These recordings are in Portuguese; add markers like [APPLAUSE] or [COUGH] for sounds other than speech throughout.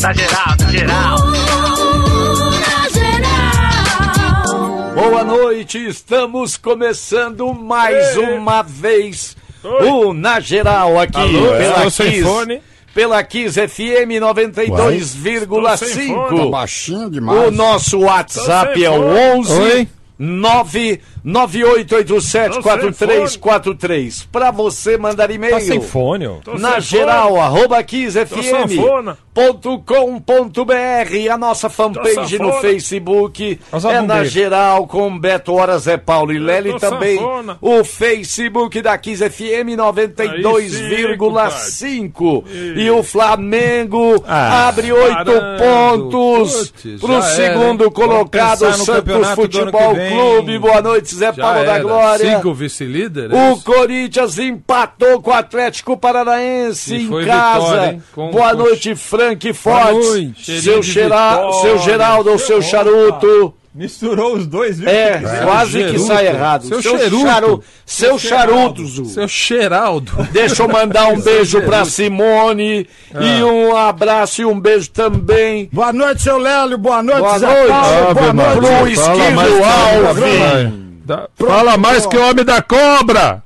Na geral, na geral. Boa noite, estamos começando mais uma vez o Na Geral aqui Alô, pela Kiss, fone. pela Kiss FM Estou sem 92,5. fone. Baixinho demais. O nosso WhatsApp é o fone. 11 Oi? 998874343. Para você mandar e-mail. Tá sem fone, ó. Na sem geral, fone. arroba sanfona. kissfm.com.br, a nossa fanpage no. Facebook é na geral com Beto Horas, Zé Paulo e Lely também. sanfona. O Facebook da Kiss FM 92,5 e o Flamengo Ah, abre oito pontos Putz, pro segundo colocado Santos Futebol Clube. Boa noite, Zé Já Paulo da era. Glória. Cinco vice-líderes? O Corinthians empatou com o Atlético Paranaense E em foi casa. vitória, hein? Com- Boa com- noite, Frank Fortes. noite. Seu, de vitória. seu Geraldo seu charuto. Misturou os dois, viu? É, Seu quase que sai errado. Seu Cheruto. charu... seu charuto, Zu. Seu Geraldo. Deixa eu mandar um [LAUGHS] beijo pra Simone e um abraço e um beijo também Boa noite, seu Lélio. Boa noite, Boa Zé noite. Paulo. Boa noite. Pro Esquilo Alves. Fala mais que o homem da cobra.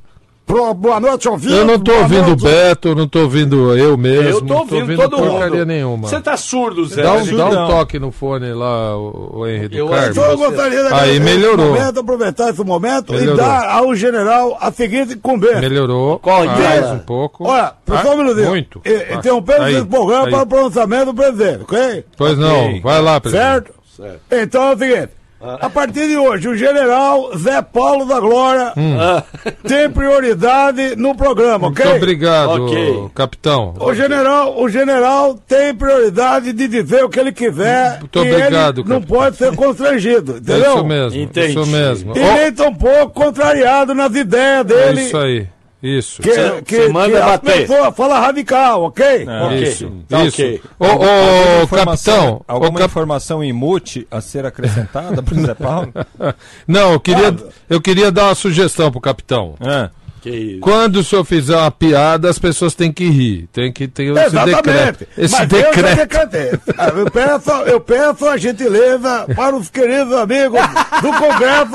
Pro- boa noite, ouvindo. Eu não tô Boa ouvindo o. Beto, não tô ouvindo eu mesmo. Eu tô não ouvindo todo porcaria mundo. nenhuma. Você tá surdo, Zé? Dá um, dá um toque no fone lá, o, o Henry do Eu Carmo. Então eu gostaria de Aí melhorou. Momento, aproveitar esse momento Melhorou. e dar ao general a seguinte incumbência. Melhorou. Qual mais delas? um pouco. Olha, Ah, só um minutinho. Muito. E- Interrompendo esse programa aí. para o pronunciamento do presidente, ok? Pois não, vai lá, presidente. Certo? Então é o seguinte. A partir de hoje, o general Zé Paulo da Glória Hum. tem prioridade no programa, Muito ok? obrigado, Ok. capitão. O general, o general tem prioridade de dizer o que ele quiser Muito e obrigado, ele não capitão. pode ser constrangido, É entendeu? isso mesmo, Entendi. isso mesmo. E nem tão pouco contrariado nas ideias é dele. isso aí, isso. Que, Cê- que, cê manda que bater. pessoas falam radical, ok? Ok. Isso, Tá isso. ok. Ô, ô, capitão, ô, Alguma cap- informação em mute a ser acrescentada pro Zé Paulo? [LAUGHS] não, eu queria, eu queria dar uma sugestão pro capitão. É. Que isso. Quando o senhor fizer uma piada, as pessoas têm que rir. Tem que ter esse decreto. Exatamente. Esse Mas eu já decreto. decretei. Ah, Eu peço, eu peço a gentileza para os queridos amigos do Congresso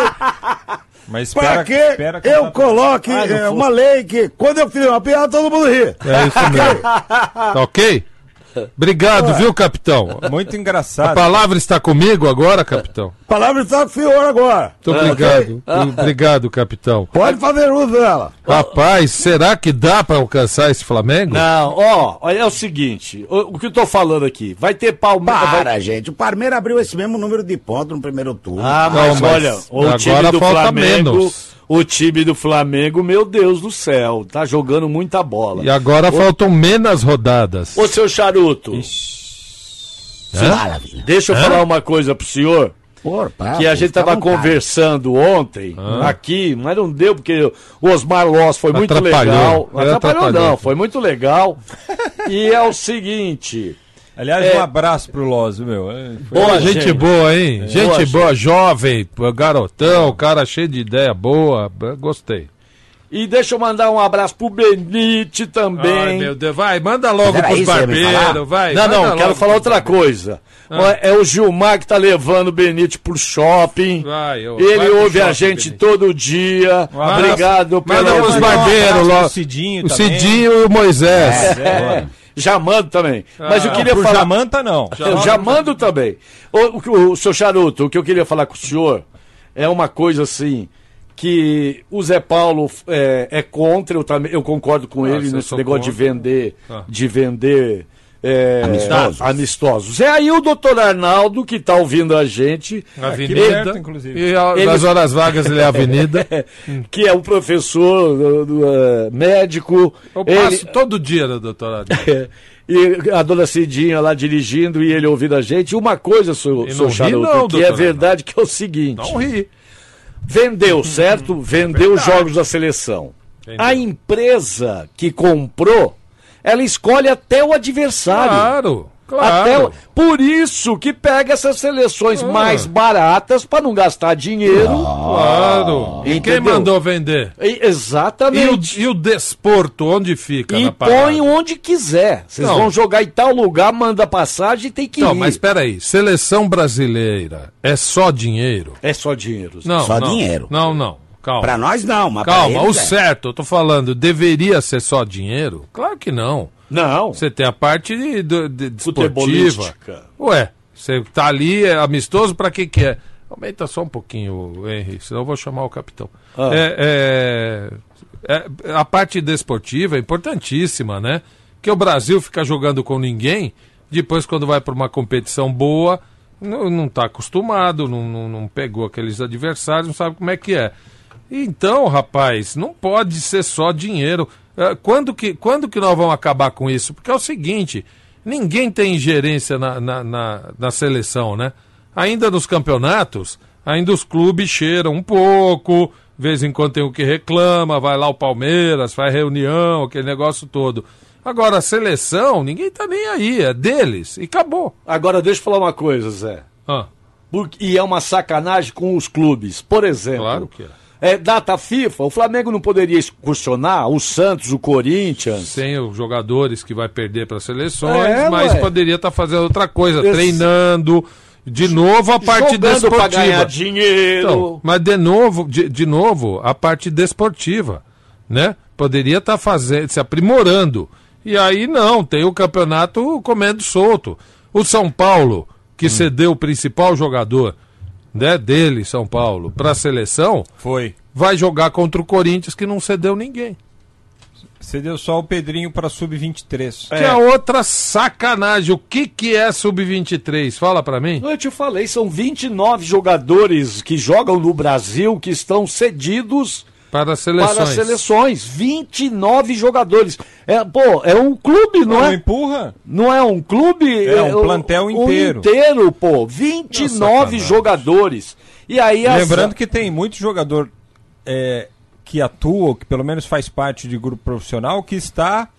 Mas para espera, que espera que eu tá- coloque Ah, uma lei que, quando eu fizer uma piada, todo mundo ri. É isso [LAUGHS] mesmo. Tá ok? Obrigado, viu, capitão? Muito A engraçado. palavra está comigo agora, capitão? Palavra está com o senhor agora. Muito obrigado. Obrigado, capitão. Pode fazer uso dela. Rapaz, será que dá pra alcançar esse Flamengo? Não, ó, olha, é o seguinte, o, o que eu tô falando aqui, vai ter Palmeiras... Para, gente. O Palmeiras abriu esse mesmo número de pontos no primeiro turno. Ah, mas, Não, mas olha, o agora time do falta Flamengo, menos. O time do Flamengo, meu Deus do céu, tá jogando muita bola. E agora faltam menos rodadas. Ô, seu charuto, filho. deixa eu falar uma coisa pro senhor, Por, pá, que a gente tava vontade. conversando ontem, aqui, mas não deu, porque o Osmar Loss foi muito Atrapalhou. legal. Atrapalhou atrapalhou. não, foi muito legal. e é o seguinte... Aliás, É. um abraço pro Loz, meu. É, foi- Boa, gente, gente. boa, hein? Gente Boa, boa, jovem, garotão, cara cheio de ideia boa. Gostei. E deixa eu mandar um abraço pro Benite também. Ai, meu Deus, vai, manda logo era pros barbeiros, vai. Não, manda não, logo quero falar outra coisa. Ó, É o Gilmar que tá levando o Benite pro shopping. Vai, ô, Ele vai ouve a shopping, gente Benite. todo dia. Um abraço. Obrigado Manda pela pros barbeiros lá. pro Cidinho O. Cidinho e o Moisés. É. Já mando também. Mas eu Não, queria pro falar. Jamanta, não. Eu já mando também. O, o, o seu Charuto, o que eu queria falar com o senhor é uma coisa assim. Que o Zé Paulo é, é contra, eu, também, eu concordo com Ah, ele se eu nesse negócio de contra. vender, Ah. de vender é, Amistosos. amistosos. É aí o doutor Arnaldo que está ouvindo a gente, Avenida. perto, inclusive. E a- Ele- nas horas vagas ele é Avenida. [LAUGHS] que é o professor do, do, eh, médico. Eu ele- passo todo dia no doutorado. [LAUGHS] e a dona Cidinha lá dirigindo e ele ouvindo a gente. Uma coisa, não ri Charuto, não, que é Arnaldo. verdade, que é o seguinte. Não ri. Vendeu, certo? Vendeu os jogos da seleção. Vendeu. A empresa que comprou, ela escolhe até o adversário. Claro. Claro. O- Por isso que pega essas seleções Ah. mais baratas para não gastar dinheiro. Claro. E quem Entendeu? mandou vender? E- E o, exatamente. e o desporto, onde fica E, põe onde quiser. Vocês Não. vão jogar em tal lugar, manda passagem e tem que Não, ir. mas espera aí. Seleção brasileira é só dinheiro? É só dinheiro. Não, Só não. dinheiro. Não, não. Calma. Pra nós não, mas Calma, o eles é. certo, eu tô falando, deveria ser só dinheiro? Claro que não. Não. Você tem a parte de, de, de desportiva. Ué, você tá ali, é amistoso, pra que que é? Aumenta só um pouquinho, Henry, senão eu vou chamar o capitão. Ah. É, é- é- a parte desportiva é importantíssima, né? Que o Brasil fica jogando com ninguém, depois quando vai para uma competição boa, não, não tá acostumado, não, não, não pegou aqueles adversários, não sabe como é que é. Então, rapaz, não pode ser só dinheiro. Eh, Quando que, quando que nós vamos acabar com isso? Porque é o seguinte, ninguém tem ingerência na, na, na, na seleção, né? Ainda nos campeonatos, ainda os clubes cheiram um pouco, vez em quando tem o que reclama, vai lá o Palmeiras, faz reunião, aquele negócio todo. Agora, a seleção, ninguém tá nem aí, é deles, e acabou. Agora, deixa eu falar uma coisa, Zé. Ah, Porque- e é uma sacanagem com os clubes. Por exemplo, Claro que é. É, data FIFA, o Flamengo não poderia excursionar o Santos, o Corinthians. sem os jogadores que vai perder para seleções, É, mas ué. poderia estar fazendo outra coisa, Esse- treinando. De novo a parte jogando pra ganhar desportiva. dinheiro. Então, mas de novo, de, de novo, a parte desportiva, né? Poderia estar fazendo, se aprimorando. E aí não, tem o campeonato comendo solto. O São Paulo, que cedeu o principal jogador, né, dele, São Paulo, para a seleção, Foi. vai jogar contra o Corinthians que não cedeu ninguém. Cedeu só o Pedrinho pra sub-23. Que é outra sacanagem. O que que é sub-23? Fala pra mim. Eu te falei, são 29 jogadores que jogam no Brasil que estão cedidos Para as seleções. para as seleções. 29 jogadores. É, pô, é um clube, não, Não é? empurra? Não é um clube? É um plantel inteiro. Um inteiro, pô. 29 sacanagem. jogadores. E aí Lembrando que tem muito jogador é, que atua, que pelo menos faz parte de grupo profissional, que está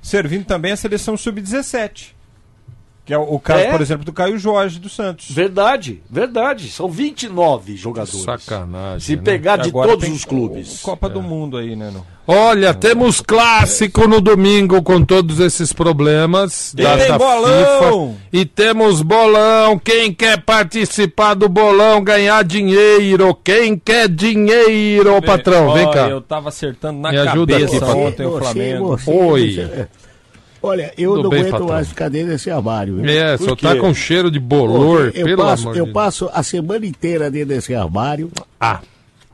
servindo também a seleção sub-17. Que é o, caso, É? por exemplo, do Caio Jorge do Santos. Verdade, verdade. São 29 jogadores. Sacanagem. Se né? pegar de Agora todos os clubes. Copa do Mundo aí, né? No... Olha, temos clássico no domingo com todos esses problemas E da, tem da bolão! FIFA. E temos bolão. Quem quer participar do bolão, ganhar dinheiro? Quem quer dinheiro, patrão? Vem cá. Eu tava acertando na Me ajuda cabeça aqui, patrão. ontem o Flamengo. Oi. [LAUGHS] Olha, eu Tudo não bem, aguento patrão? mais ficar dentro desse armário. viu? É, Por só quê? tá com cheiro de bolor, eu, pelo passo, amor eu de Deus. passo a semana inteira dentro desse armário. Ah,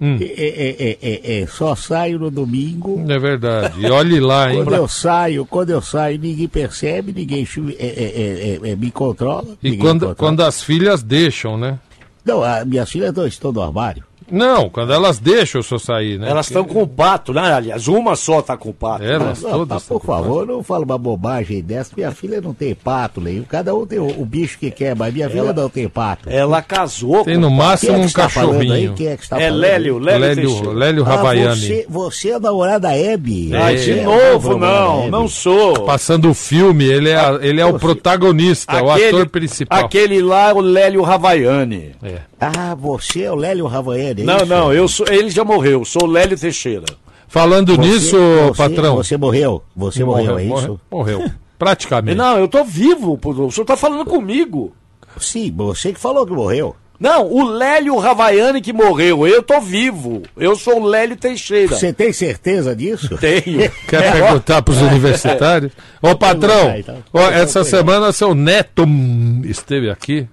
hum, É, é, é, é, é, só saio no domingo. é verdade. E olhe lá, hein? Quando eu saio, quando eu saio, ninguém percebe, ninguém é, é, é, é, é, me controla. E quando, controla. quando as filhas deixam, né? Não, a, minhas filhas não estão no armário. Não, quando elas deixam o senhor sair, né? Elas estão com o pato, né? Aliás, uma só tá com o pato. Elas Não, todas. pá, por favor, não fala uma bobagem dessa. Minha filha não tem pato, Leio. Cada um tem o, o bicho que quer, mas minha filha não tem pato. Ela casou Tem com no o pato. máximo é um está aí? cachorrinho. Quem é que está É falando? Lélio, Lélio, Lélio. Lélio Ah, Havaiani. você, você é a namorada Hebe. É. De Você novo, namorada não, não sou. Passando o filme, ele é, a- ele é o protagonista, o ator principal. Aquele lá é o Lélio Havaiani. É. Ah, você é o Lélio Havaiani, é Não, não, eu sou, ele já morreu, sou o Lélio Teixeira. Falando Você- nisso, você- patrão. Você morreu. Você morreu, é morreu, isso? morreu. Praticamente. Não, eu tô vivo, o senhor tá falando comigo. Sim, você que falou que morreu. Não, o Lélio Havaiani que morreu, eu tô vivo. Eu sou o Lélio Teixeira. Você tem certeza disso? Tenho. [LAUGHS] Quer perguntar pros universitários? Ô, patrão, perguntar, então. ó, essa semana seu neto hum, esteve aqui.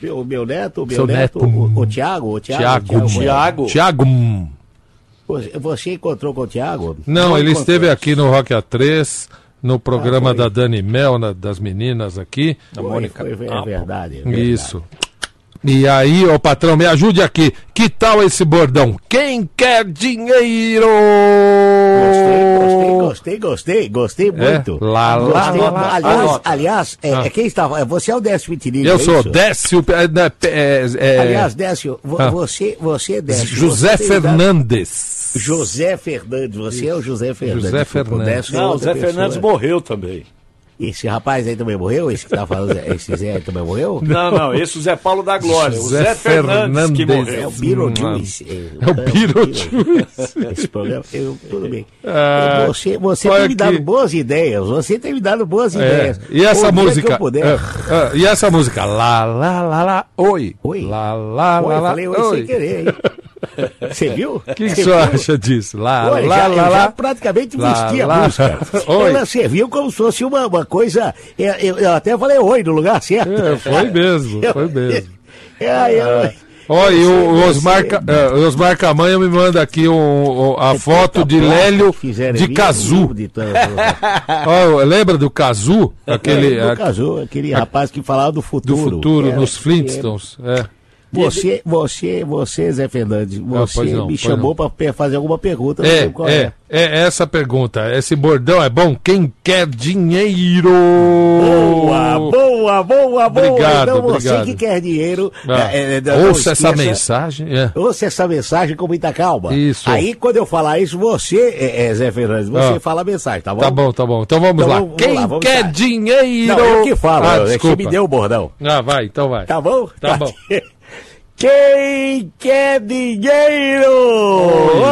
Meu, meu neto, meu Seu neto, neto. o, o Tiago, o Tiago. Tiago. Tiago. Tiago. hum. Você, você encontrou com o Tiago? Não, ele encontrou. esteve aqui no Rock A3, no programa Ah, foi. da Dani Mel, na- das meninas aqui. Da Foi, Mônica. foi, é Ah, verdade, é verdade. Isso. E aí, ô patrão, me ajude aqui. Que tal esse bordão? Quem quer dinheiro? Gostei, gostei, gostei, gostei muito. É? Lá, lá, Gostei. lá, lá. aliás, aliás é, Ah. é quem está. é, Você é o Décio Vitirilho, Eu é sou isso? Décio. é, né, é, é, Aliás, Décio, Ah. você, você é Décio. José Fernandes. José Fernandes, você é o José Fernandes. José Fernandes. É Não, o Zé Fernandes morreu também. Esse rapaz aí também morreu? Esse que tá falando, esse Zé aí também morreu? Não, não, esse é o Zé Paulo da Glória. O Zé Zé Fernandes, que Fernandes. É morreu. o Beetlejuice. É o Beetlejuice. Esse programa, eu, tudo bem. Ah, você você tem me dado boas ideias. Você tem me dado boas É, ideias. E essa que música? eu puder. é, é, e essa música? Lá, lá, lá, lá, oi. Oi. Lá, lá, Oi, lá, lá, falei oi, sem querer, hein? [LAUGHS] [LAUGHS] Você viu? O que que o senhor acha disso? Lá, Olha, lá, já, lá, lá. praticamente Lá, vesti a música. [LAUGHS] Oi. Ela serviu como se fosse uma, uma coisa. Eu, eu- eu até falei oi no lugar certo. É, foi [LAUGHS] mesmo, foi mesmo. É, eu- Ó, e o, Você- Osmar, é, o Osmar Camanha me manda aqui um- um- a foto de Lélio de Cazu. lembra do Cazu? Aquele É, do a- Cazu, aquele rapaz que falava do do futuro. futuro Era- nos Flintstones. É. Você, você, você, Zé Fernandes, você não, me chamou para fazer alguma pergunta. não É, qual é, é essa a pergunta. Esse bordão é bom? Quem quer dinheiro? Boa, boa, boa, boa. Obrigado, então você obrigado. que quer dinheiro. Ah, é, é, não ouça essa mensagem. É. Ouça essa mensagem com muita calma. Isso. Aí, quando eu falar isso, você, é, é, Zé Fernandes, você Ah. fala a mensagem, tá bom? Tá bom, tá bom. Então vamos Então lá. vamos- vamos Quem lá, vamos quer lá. dinheiro? Não, eu que falo, Ah, é que você desculpa. me deu o bordão. Ah, vai, então vai. Tá bom? Tá bom. Quem quer dinheiro?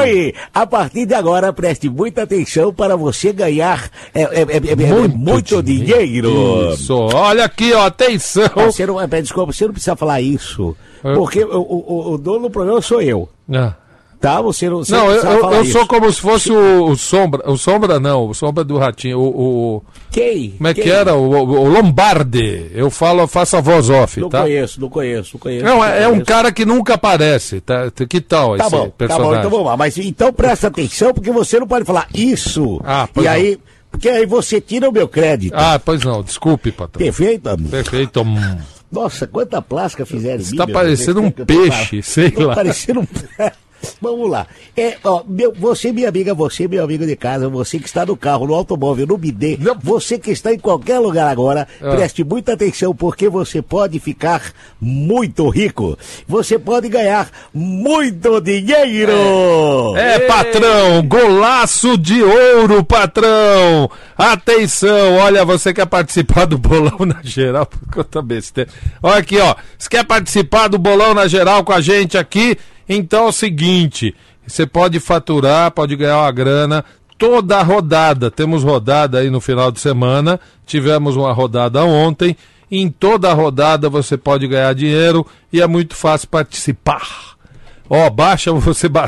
Oi! A partir de agora, preste muita atenção para você ganhar é, é, é, é, é, muito, dinheiro. Isso. Olha aqui, ó, atenção. Ah, Você não, é, desculpa, você não precisa falar isso. Eu- Porque o, o, o dono do programa sou eu. Ah. Tá? Você não, você Não, não eu, eu, eu sou como se fosse o, o Sombra. O Sombra não, o Sombra do Ratinho. O, o- Quem? como é que Quem? era? O, o- Lombardi. Eu falo, faço a voz off, Não tá? conheço, não conheço, não conheço. Não, é, é um cara que nunca aparece, tá? Que tal Tá esse bom, tá personagem? bom, então vamos lá. Mas então presta atenção, porque você não pode falar isso. Ah, pois e não. aí, porque aí você tira o meu crédito. Ah, pois não, desculpe, patrão. Perfeito? Perfeito. Hum. Nossa, quanta plástica fizeram tá meu parecendo um peixe, sei lá. parecendo um... [LAUGHS] Vamos lá. É, ó, meu, você, minha amiga, você, meu amigo de casa, você que está no carro, no automóvel, no bidê, você que está em qualquer lugar agora, Ah. preste muita atenção, porque você pode ficar muito rico. Você pode ganhar muito dinheiro. É, patrão, golaço de ouro, patrão. Atenção, olha, você quer participar do bolão na geral? [LAUGHS] Quanta besteira. Olha aqui, ó. Você quer participar do bolão na geral com a gente aqui? Então é o seguinte: você pode faturar, pode ganhar uma grana. Toda a rodada, temos rodada aí no final de semana, tivemos uma rodada ontem. Em toda a rodada você pode ganhar dinheiro e é muito fácil participar. Ó, baixa você, ba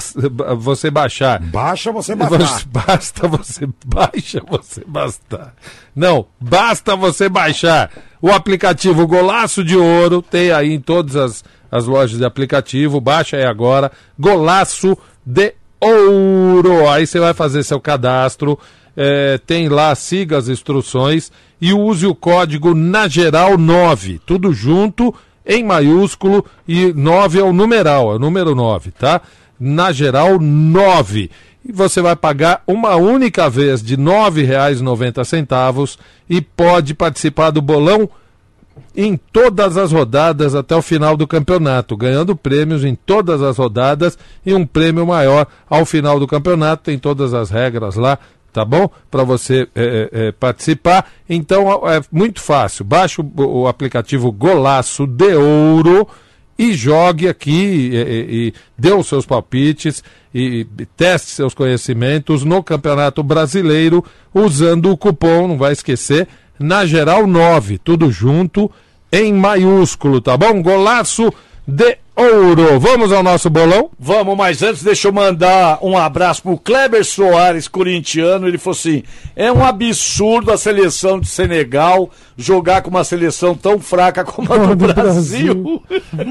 você baixar. Baixa você Você- [LAUGHS] Basta você baixa você bastar. Não, basta você baixar o aplicativo Golaço de Ouro, tem aí em todas as, as lojas de aplicativo, baixa aí agora, Golaço de Ouro. Aí você vai fazer seu cadastro, é, tem lá, siga as instruções e use o código na geral 9, tudo junto em maiúsculo e 9 é o numeral, é o número 9, tá? Na geral 9. E você vai pagar uma única vez de R$ 9,90 e pode participar do bolão em todas as rodadas até o final do campeonato, ganhando prêmios em todas as rodadas e um prêmio maior ao final do campeonato. Tem todas as regras lá, tá bom? Para você é, é, participar. Então é muito fácil. Baixe o, o aplicativo Golaço de Ouro e jogue aqui e, e, e dê os seus palpites e, e teste seus conhecimentos no Campeonato Brasileiro usando o cupom, não vai esquecer, na geral 9, tudo junto em maiúsculo, tá bom? Golaço de ouro. Vamos ao nosso bolão? Vamos, mas antes deixa eu mandar um abraço pro Kleber Soares, corintiano. Ele falou assim: é um absurdo a seleção de Senegal jogar com uma seleção tão fraca como a do, [LAUGHS] do Brasil.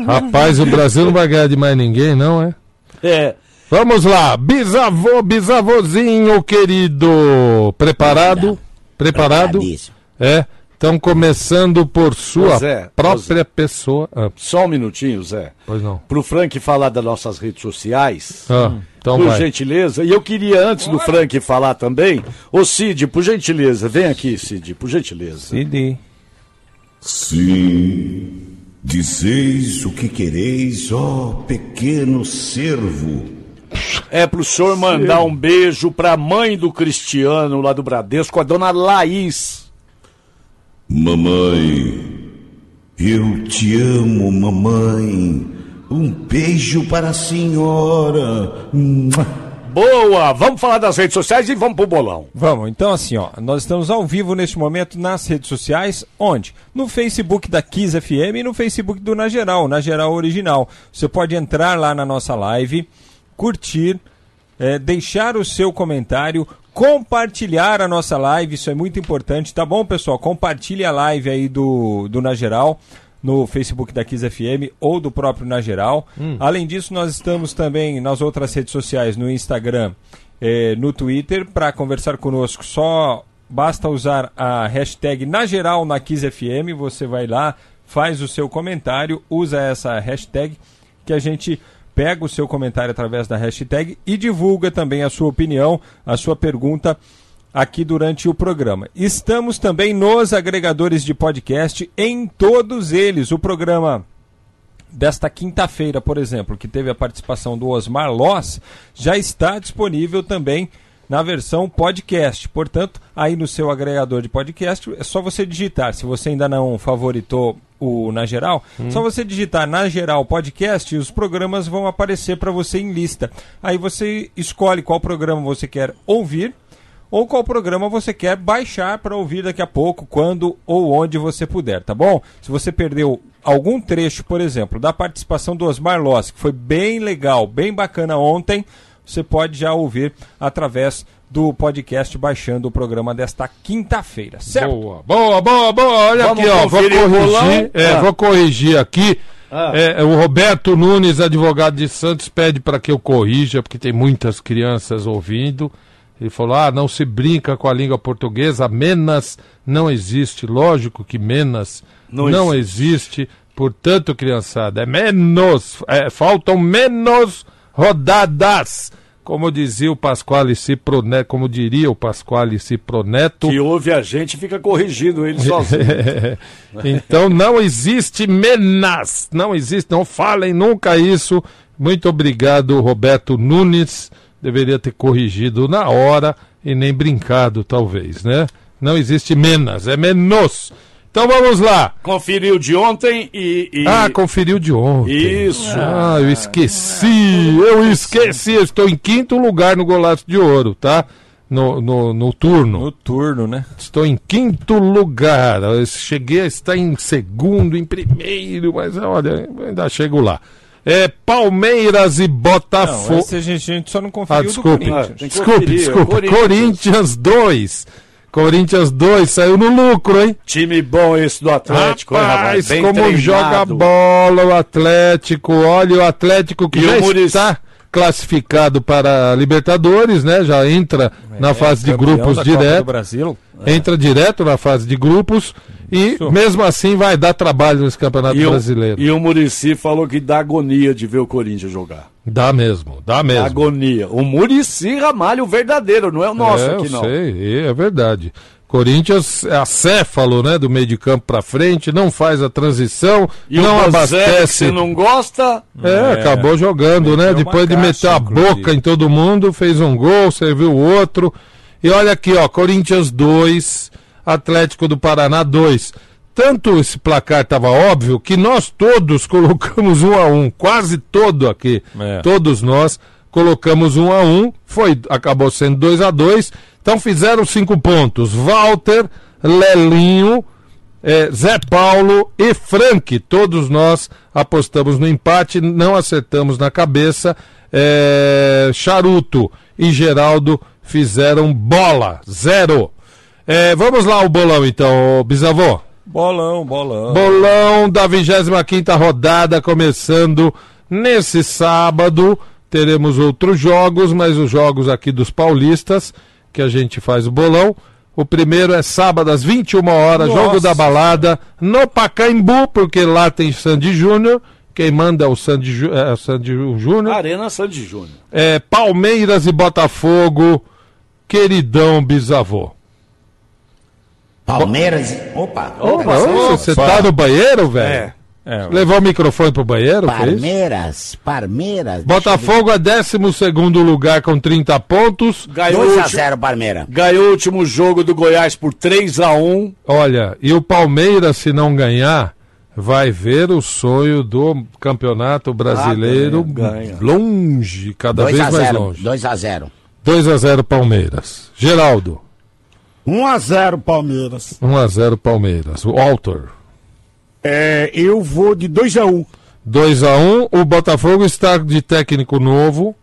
Rapaz, o Brasil não vai ganhar de mais ninguém, não é? é. Vamos lá, bisavô, bisavôzinho querido. Preparado? Preparado? Preparadíssimo. É. Então, começando por sua Zé, própria Zé. pessoa. Ah, Só um minutinho, Zé. pois não. Pro Frank falar das nossas redes sociais. Ah, então por vai. gentileza. E eu queria, antes do Frank falar também, ô Cid, por gentileza, vem aqui, Cid, por gentileza. CD. Sim, dizeis o que quereis, ó pequeno servo. É pro senhor mandar um beijo pra mãe do Cristiano lá do Bradesco, a dona Laís. Mamãe, eu te amo, mamãe. Um beijo para a senhora. Boa! Vamos falar das redes sociais e vamos pro bolão. Vamos, então assim, ó, nós estamos ao vivo neste momento nas redes sociais, onde? No Facebook da Kiss FM e no Facebook do Na Geral, Na Geral Original. Você pode entrar lá na nossa live, curtir, eh, deixar o seu comentário, compartilhar a nossa live, isso é muito importante, tá bom, pessoal? Compartilhe a live aí do, do Na Geral no Facebook da Kiss FM ou do próprio Na Geral. Além disso, nós estamos também nas outras redes sociais, no Instagram, eh, no Twitter, para conversar conosco. Só basta usar a hashtag Na Geral na Kiss FM, você vai lá, faz o seu comentário, usa essa hashtag que a gente pega o seu comentário através da hashtag e divulga também a sua opinião, a sua pergunta aqui durante o programa. Estamos também nos agregadores de podcast, em todos eles. O programa desta quinta-feira, por exemplo, que teve a participação do Osmar Loss, já está disponível também na versão podcast. Portanto, aí no seu agregador de podcast, é só você digitar. Se você ainda não favoritou o Na Geral, só você digitar Na Geral Podcast e os programas vão aparecer para você em lista. Aí você escolhe qual programa você quer ouvir ou qual programa você quer baixar para ouvir daqui a pouco, quando ou onde você puder, tá bom? Se você perdeu algum trecho, por exemplo, da participação do Osmar Loss, que foi bem legal, bem bacana ontem, você pode já ouvir através do podcast baixando o programa desta quinta-feira, certo? Boa, boa, boa, boa. Olha Vamos aqui, ó. Vou corrigir, é, Ah. vou corrigir aqui. Ah. É, o Roberto Nunes, advogado de Santos, pede para que eu corrija, porque tem muitas crianças ouvindo. Ele falou: ah, não se brinca com a língua portuguesa, menas não existe. Lógico que menas Não não, existe. Portanto, criançada, é menos, é, faltam menos rodadas. Como dizia o Pasquale Ciproneto, como diria o Pasquale Ciproneto, Que ouve a gente fica corrigindo ele sozinho. [LAUGHS] então não existe menas, não existe, não falem nunca isso. Muito obrigado, Roberto Nunes. Deveria ter corrigido na hora e nem brincado, talvez, né? Não existe menas, é menos. Então vamos lá. Conferiu de ontem e. e- Ah, conferiu de ontem. Isso. Ah, eu esqueci, eu esqueci. Eu estou em quinto lugar no Golaço de Ouro, tá? No, no, no turno. No turno, né? Estou em quinto lugar. Eu cheguei a estar em segundo, em primeiro, mas olha, ainda chego lá. É Palmeiras e Não, Botafogo. esse a gente, a gente só não Ah, conferiu do desculpe. Corinthians. Tem que Desculpe, desculpe. Corinthians. Corinthians 2. Corinthians 2 saiu no lucro, hein? Time bom esse do Atlético, hein, Rapaz, Bem como treinado. joga bola o Atlético. Olha o Atlético que E já o está classificado para a Libertadores, né? Já entra na É, fase de grupos direto. Brasil. Entra direto na fase de grupos e Isso. mesmo assim vai dar trabalho nesse Campeonato E o, Brasileiro. e o Murici falou que dá agonia de ver o Corinthians jogar. Dá mesmo, dá mesmo. Agonia. O Murici Ramalho, o verdadeiro, não é o nosso é, aqui, eu não. sei, é verdade. Corinthians é acéfalo, né, do meio de campo para frente, não faz a transição, E não o abastece. você não gosta, É, É, acabou jogando, né? Depois de caixa, meter a inclusive. boca em todo mundo, fez um gol, serviu outro. E olha aqui, ó, Corinthians 2, Atlético do Paraná 2. Tanto esse placar estava óbvio que nós todos [LAUGHS] colocamos um a um, quase todo aqui. É. Todos nós colocamos um a um, foi, acabou sendo 2 a 2 Então fizeram cinco pontos. Walter, Lelinho, é, Zé Paulo e Frank, todos nós apostamos no empate, não acertamos na cabeça. É, Charuto e Geraldo fizeram bola, zero. É, vamos lá o bolão então, bisavô. Bolão, bolão. Bolão da 25 rodada começando nesse sábado. Teremos outros jogos, mas os jogos aqui dos paulistas, que a gente faz o bolão. O primeiro é sábado às 21 horas, Nossa. jogo da balada, no Pacaembu, porque lá tem Sandy Júnior. Quem manda é o Sandy, é, Sandy Júnior. Arena Sandy Júnior. É Palmeiras e Botafogo, queridão bisavô. Palmeiras. Opa, Opa, Você tá no banheiro, velho? É. É, Levou o microfone pro banheiro? Palmeiras, Palmeiras. Botafogo é 12 lugar com 30 pontos. Ganhou, o 2 a último- 0 Palmeiras. ganhou o último jogo do Goiás por 3 a 1 Olha, e o Palmeiras, se não ganhar, vai ver o sonho do campeonato brasileiro Ah, ganha, ganha. longe, cada 2 vez mais 0. longe. 2 a 0. 2 a 0 Palmeiras. Geraldo, 1 a 0 Palmeiras. 1 a 0 Palmeiras. Walter, É, eu vou de 2 a 1 2 a 1 O Botafogo está de técnico novo,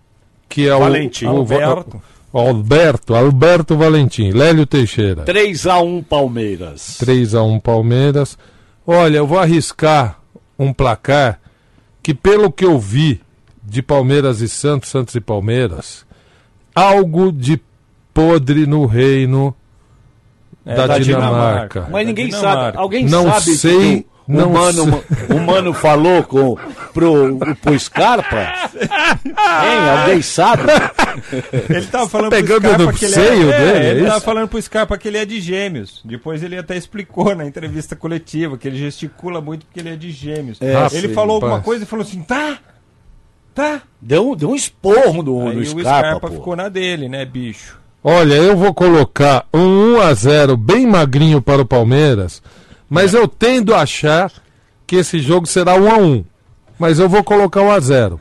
que é o Valentim. o, Alberto. o Alberto, Alberto Valentim. Lélio Teixeira. 3 a 1 Palmeiras. 3 a 1 Palmeiras. Olha, eu vou arriscar um placar que pelo que eu vi de Palmeiras e Santos, Santos e Palmeiras, algo de podre no reino É, da, da Dinamarca. Dinamarca. Mas ninguém Dinamarca. sabe. Alguém Não sabe sei, que o, não o, mano, o Mano falou com, pro, pro Scarpa? Hein? Alguém sabe? Ele tava falando pegando pro Scarpa no que ele seio é, dele, é ele tava isso? falando pro Scarpa que ele é de gêmeos. Depois ele até explicou na entrevista coletiva que ele gesticula muito porque ele é de gêmeos. É, ele sim, falou alguma coisa e falou assim, tá, tá. Deu, deu um esporro no, Aí no o Scarpa, Scarpa pô. ficou na dele, né, bicho? Olha, eu vou colocar um 1 a 0 bem magrinho para o Palmeiras, mas eu tendo a achar que esse jogo será 1 a 1. Mas eu vou colocar 1 a 0.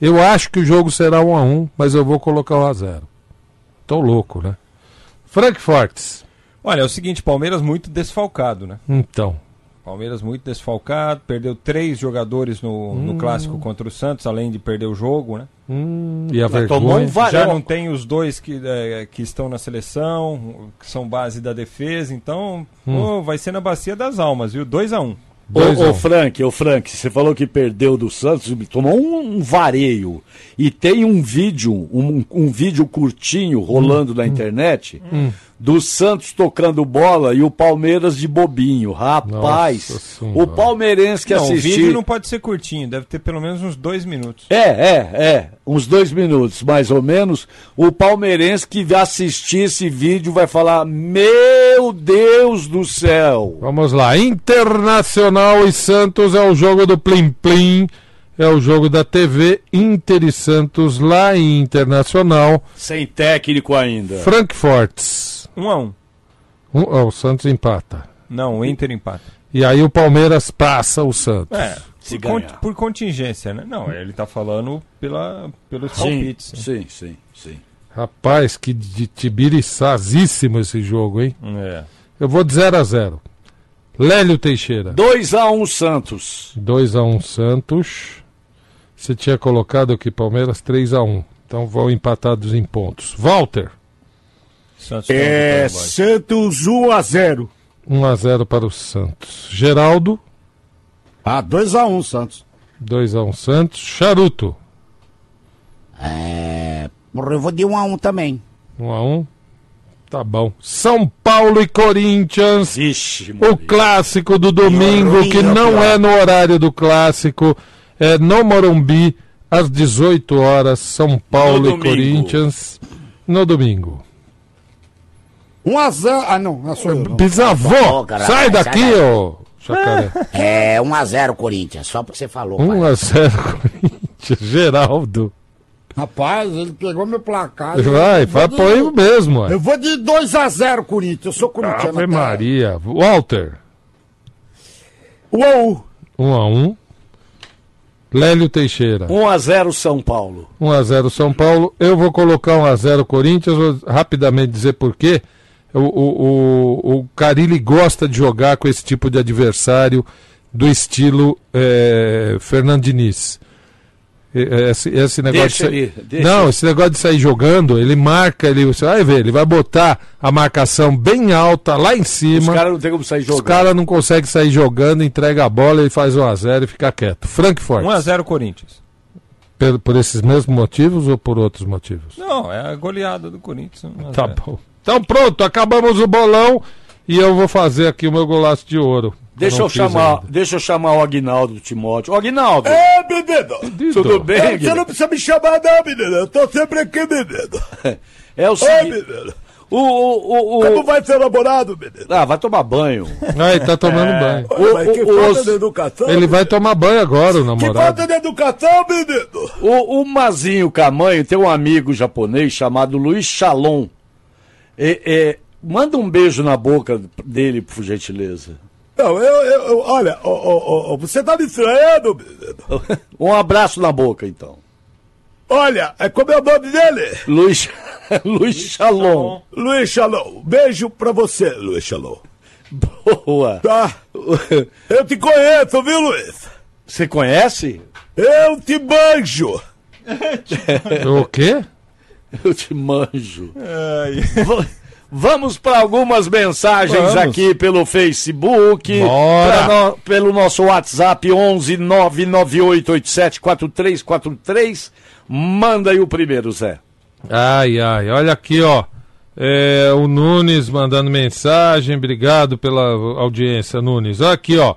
Eu acho que o jogo será 1 a 1, mas eu vou colocar 1 a 0. Tô louco, né? Frankfurt. Olha, é o seguinte, Palmeiras muito desfalcado, né? Então, Palmeiras muito desfalcado, perdeu três jogadores no, no clássico contra o Santos, além de perder o jogo, né? hum, e a tomou vergonha. um Já não. tem os dois que, eh, que estão na seleção, que são base da defesa, então pô, vai ser na bacia das almas, viu? 2 a 1 Dois Ô, um. Frank, ô Frank, você falou que perdeu do Santos, tomou um, um vareio. E tem um vídeo, um, um vídeo curtinho rolando Hum. na internet do Santos tocando bola e o Palmeiras de bobinho. Rapaz, o palmeirense que Não, o assistiu. vídeo não pode ser curtinho, deve ter pelo menos uns dois minutos. É, é, é. Uns dois minutos, mais ou menos. O palmeirense que assistir esse vídeo vai falar: Meu Deus do céu! Vamos lá. Internacional e Santos é o jogo do Plim Plim. É o jogo da TV Inter e Santos lá em Internacional. Sem técnico ainda. Frankfurt. 1 a 1 Um, ó, o Santos empata. Não, o Inter empata. E aí o Palmeiras passa o Santos. É, Se por, ganhar. por contingência, né? Não, ele tá falando pela, pelos Sim, palpites. né? sim, sim, sim. Rapaz, que de tibiriçazíssimo esse jogo, hein? É. Eu vou de 0 a 0 Lélio Teixeira. 2x1 Santos. 2 a 1 Santos. Você tinha colocado aqui Palmeiras 3 a 1 Então vão empatados em pontos. Walter. Santos É, Santos 1 a 0 1 a 0 para o Santos. Geraldo, Ah, 2 a 1 Santos. 2 a 1 Santos. Charuto, É. Eu vou de 1 a 1 também. 1 a 1. Tá bom. São Paulo e Corinthians. Vixe, O clássico do domingo, Morumbi, que não é no horário do clássico, é no Morumbi, às 18 horas, São Paulo e domingo. Corinthians, no domingo. 1 a 0 Ah, não, não sou eu. não. Bisavô, sai sai daqui, ô. [LAUGHS] É 1 a 0 Corinthians, só porque você falou. 1 pai. a 0 [LAUGHS] Corinthians, Geraldo. Rapaz, ele pegou meu placar. Vai, vai de- põe mesmo. ué. Eu vou de 2 a 0 Corinthians. Eu sou corintiano. Ave. Maria. Walter, 1 a 1 1 a 1 Lélio Teixeira. 1x0 São Paulo. 1 a 0 São Paulo. Eu vou colocar 1 a 0 Corinthians. Vou rapidamente dizer por quê. O, o, o, o Carilli gosta de jogar com esse tipo de adversário do estilo eh, Fernando Diniz. E- Esse, esse negócio Deixa de ele, sair- deixa Não, ele. esse negócio de sair jogando, ele marca, ele, você vai ver, ele vai botar a marcação bem alta lá em Os cima. caras não tem como sair Os jogando. caras não conseguem sair jogando, entrega a bola, ele faz 1 a 0 e fica quieto. Frankfurt. 1 a 0 Corinthians. Por, por esses mesmos motivos ou por outros motivos? Não, é a goleada do Corinthians. 1 a Tá 0. bom. Então pronto, acabamos o bolão e eu vou fazer aqui o meu golaço de ouro. Deixa eu, fiz chamar, ainda. deixa eu chamar o Aguinaldo Timóteo. Ô, Aguinaldo, É, menino. tudo bem, Você não precisa me chamar, não, menino. Eu tô sempre aqui, menino. [LAUGHS] É o seguinte, menino. O, o, o, Como o... vai ser namorado, menino? Ah, vai tomar banho. Ah, ele tá tomando banho. O- Mas que o- falta de educação. Ele vai tomar banho agora, o Que namorado. falta de educação, menino. O, o Mazinho Camanho tem um amigo japonês chamado Luiz Shalom. É, é, manda um beijo na boca dele, por gentileza. Não, eu, eu, eu- olha, ô, ô, ô, você tá me estranhando. [LAUGHS] Um abraço na boca, então. Olha, é como é o nome dele? Luiz, [LAUGHS] Luiz Shalom. Luiz Shalom. Beijo pra você, Luiz Shalom. Boa. Tá? [LAUGHS] Eu te conheço, viu, Luiz? Você conhece? Eu te manjo. O quê? Eu te manjo. Va- Vamos para algumas mensagens Vamos. aqui pelo Facebook, no- pelo nosso WhatsApp 11 99887 4343. Manda aí o primeiro, Zé. Ai, ai, olha aqui, ó. É, o Nunes mandando mensagem, obrigado pela audiência, Nunes. Olha aqui, ó.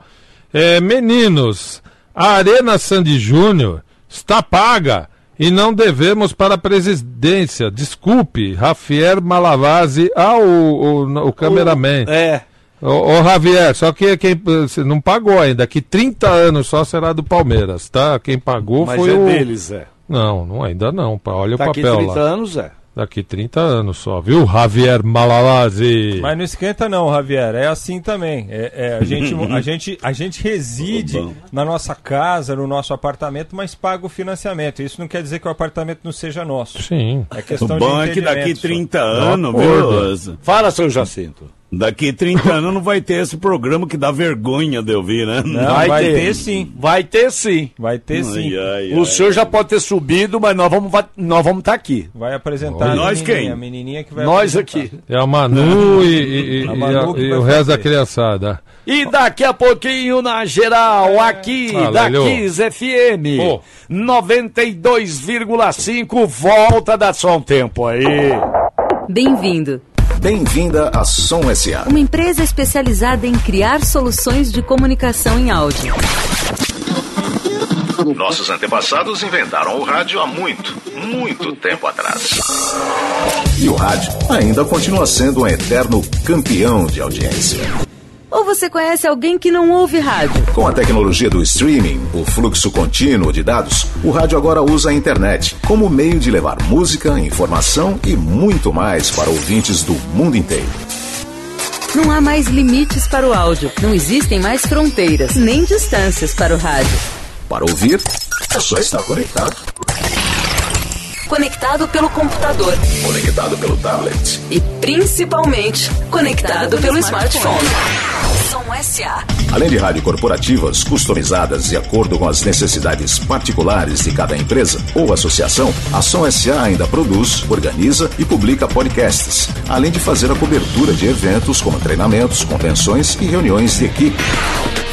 É, meninos, a Arena Sandy Júnior está paga e não devemos para a presidência. Desculpe, Rafael Malavase, ah, o, o, o cameraman. É. Ô, ô, Javier, só que quem não pagou ainda, daqui 30 anos só será do Palmeiras, tá? Quem pagou Mas foi é o. deles, Zé. Não, não, ainda não. Olha o Daqui papel 30 lá. anos, Zé. Daqui 30 anos só, viu? Javier Malalazzi. Mas não esquenta não, Javier. É assim também. É, é, a, gente, [LAUGHS] a, gente, a gente reside na nossa casa, no nosso apartamento, mas paga o financiamento. Isso não quer dizer que o apartamento não seja nosso. Sim. É O questão bom de é que daqui entendimento só. 30 anos, viu? Fala, seu Jacinto. Daqui 30 anos não vai ter esse programa que dá vergonha de ouvir, né? Não, vai, ter. sim. Vai ter sim. Vai ter sim. Ai, ai, O ai. senhor já pode ter subido, mas nós vamos estar nós vamos tá aqui. Vai apresentar Nós a menininha, quem? a menininha que vai Nós apresentar. aqui. É a Manu e, e- e- A Manu que e vai o resto da criançada. E daqui a pouquinho na geral, aqui Ah, da. Kiss FM Ô. 92,5, volta da só um tempo aí. Bem-vindo. Bem-vinda à Som SA. Uma empresa especializada em criar soluções de comunicação em áudio. Nossos antepassados inventaram o rádio há muito, muito tempo atrás. E o rádio ainda continua sendo um eterno campeão de audiência. Ou você conhece alguém que não ouve rádio? Com a tecnologia do streaming, o fluxo contínuo de dados, o rádio agora usa a internet como meio de levar música, informação e muito mais para ouvintes do mundo inteiro. Não há mais limites para o áudio. Não existem mais fronteiras, nem distâncias para o rádio. Para ouvir, é só estar conectado. Conectado pelo computador Conectado pelo tablet. e principalmente conectado pelo smartphone. Som SA. Além de rádio corporativas customizadas de acordo com as necessidades particulares de cada empresa ou associação, a SA ainda produz, organiza e publica podcasts, além de fazer a cobertura de eventos como treinamentos, convenções e reuniões de equipe.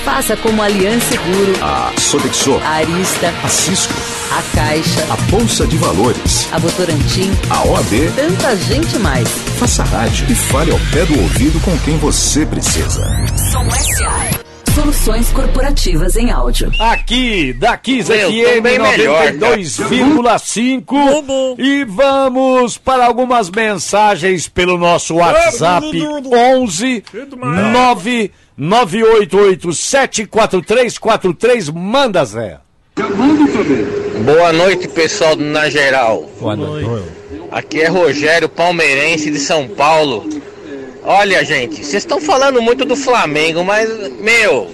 Faça como Aliança Seguro, A Sodexo, a Arista, a Cisco, a Caixa, a Bolsa de Valores, a Votorantim, a OAB, tanta gente mais. faça rádio e fale ao pé do ouvido com quem você precisa. Som SA. Soluções corporativas em áudio. Aqui da tô FM bem melhor, cara. 92,5 e vamos para algumas mensagens pelo nosso WhatsApp 11 998874343 manda Zé. Boa noite, pessoal do Na Geral. Boa noite. Aqui é Rogério Palmeirense de São Paulo. Olha, gente, vocês estão falando muito do Flamengo, mas, meu,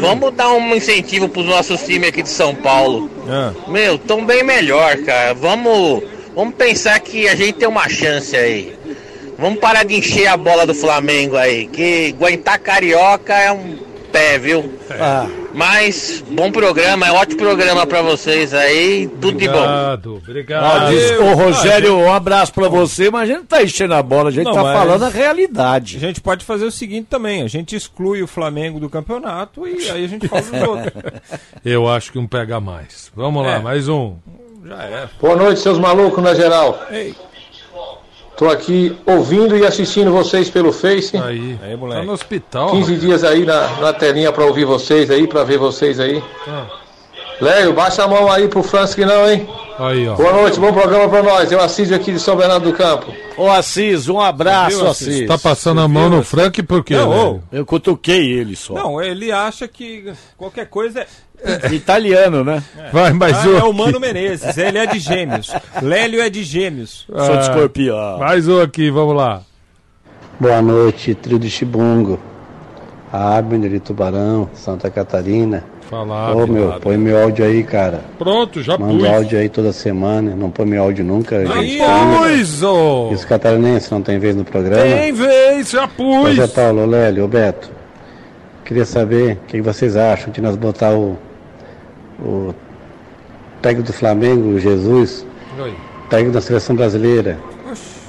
vamos dar um incentivo pros nossos times aqui de São Paulo. Ah, Meu, tão bem melhor, cara. Vamos, vamos pensar que a gente tem uma chance aí. Vamos parar de encher a bola do Flamengo aí, que aguentar carioca é um pé, viu? Ah, Mas bom programa, é ótimo programa pra vocês aí, tudo de bom. Obrigado, obrigado. ô Rogério, um abraço pra você, mas a gente não tá enchendo a bola, a gente Não, tá falando a a realidade. gente pode fazer o seguinte também: a gente exclui o Flamengo do campeonato e aí a gente fala dos outros. Eu acho que um pega mais. Vamos lá, É. mais um. Já é. Boa noite, seus malucos na geral. Ei. Tô aqui ouvindo e assistindo vocês pelo Face. Aí. Aí, moleque. Tá no hospital. 15 dias aí na, na telinha pra ouvir vocês aí, pra ver vocês aí. Ah. Léo, baixa a mão aí pro Francis que não, hein? Aí, ó. Boa noite, bom programa pra nós. Eu assisto aqui de São Bernardo do Campo. Ô Assis, um abraço, Viu, Assis. Assis? Tá passando a mão no Frank por quê? Não. Eu cutuquei ele só. Não, ele acha que qualquer coisa é. Italiano, né? [LAUGHS] Vai, mais Ah, um. é o Mano Menezes, ele é de gêmeos. Lélio é de gêmeos. [LAUGHS] Sou de escorpião. Mais um aqui, vamos lá. Boa noite, trio de Chibungo. Abner de Tubarão, Santa Catarina. Falar. Ô meu, põe meu áudio aí, cara. Pronto, já Manda pus. áudio aí toda semana. Não põe meu áudio nunca. Aí. Pus, ô. E os catarinenses não tem vez no programa? Tem vez, já pus. Pois é, Paulo, Lélio, Beto. Queria saber o que vocês acham de nós botar o, o técnico do Flamengo, Jesus, Oi. técnico da seleção brasileira.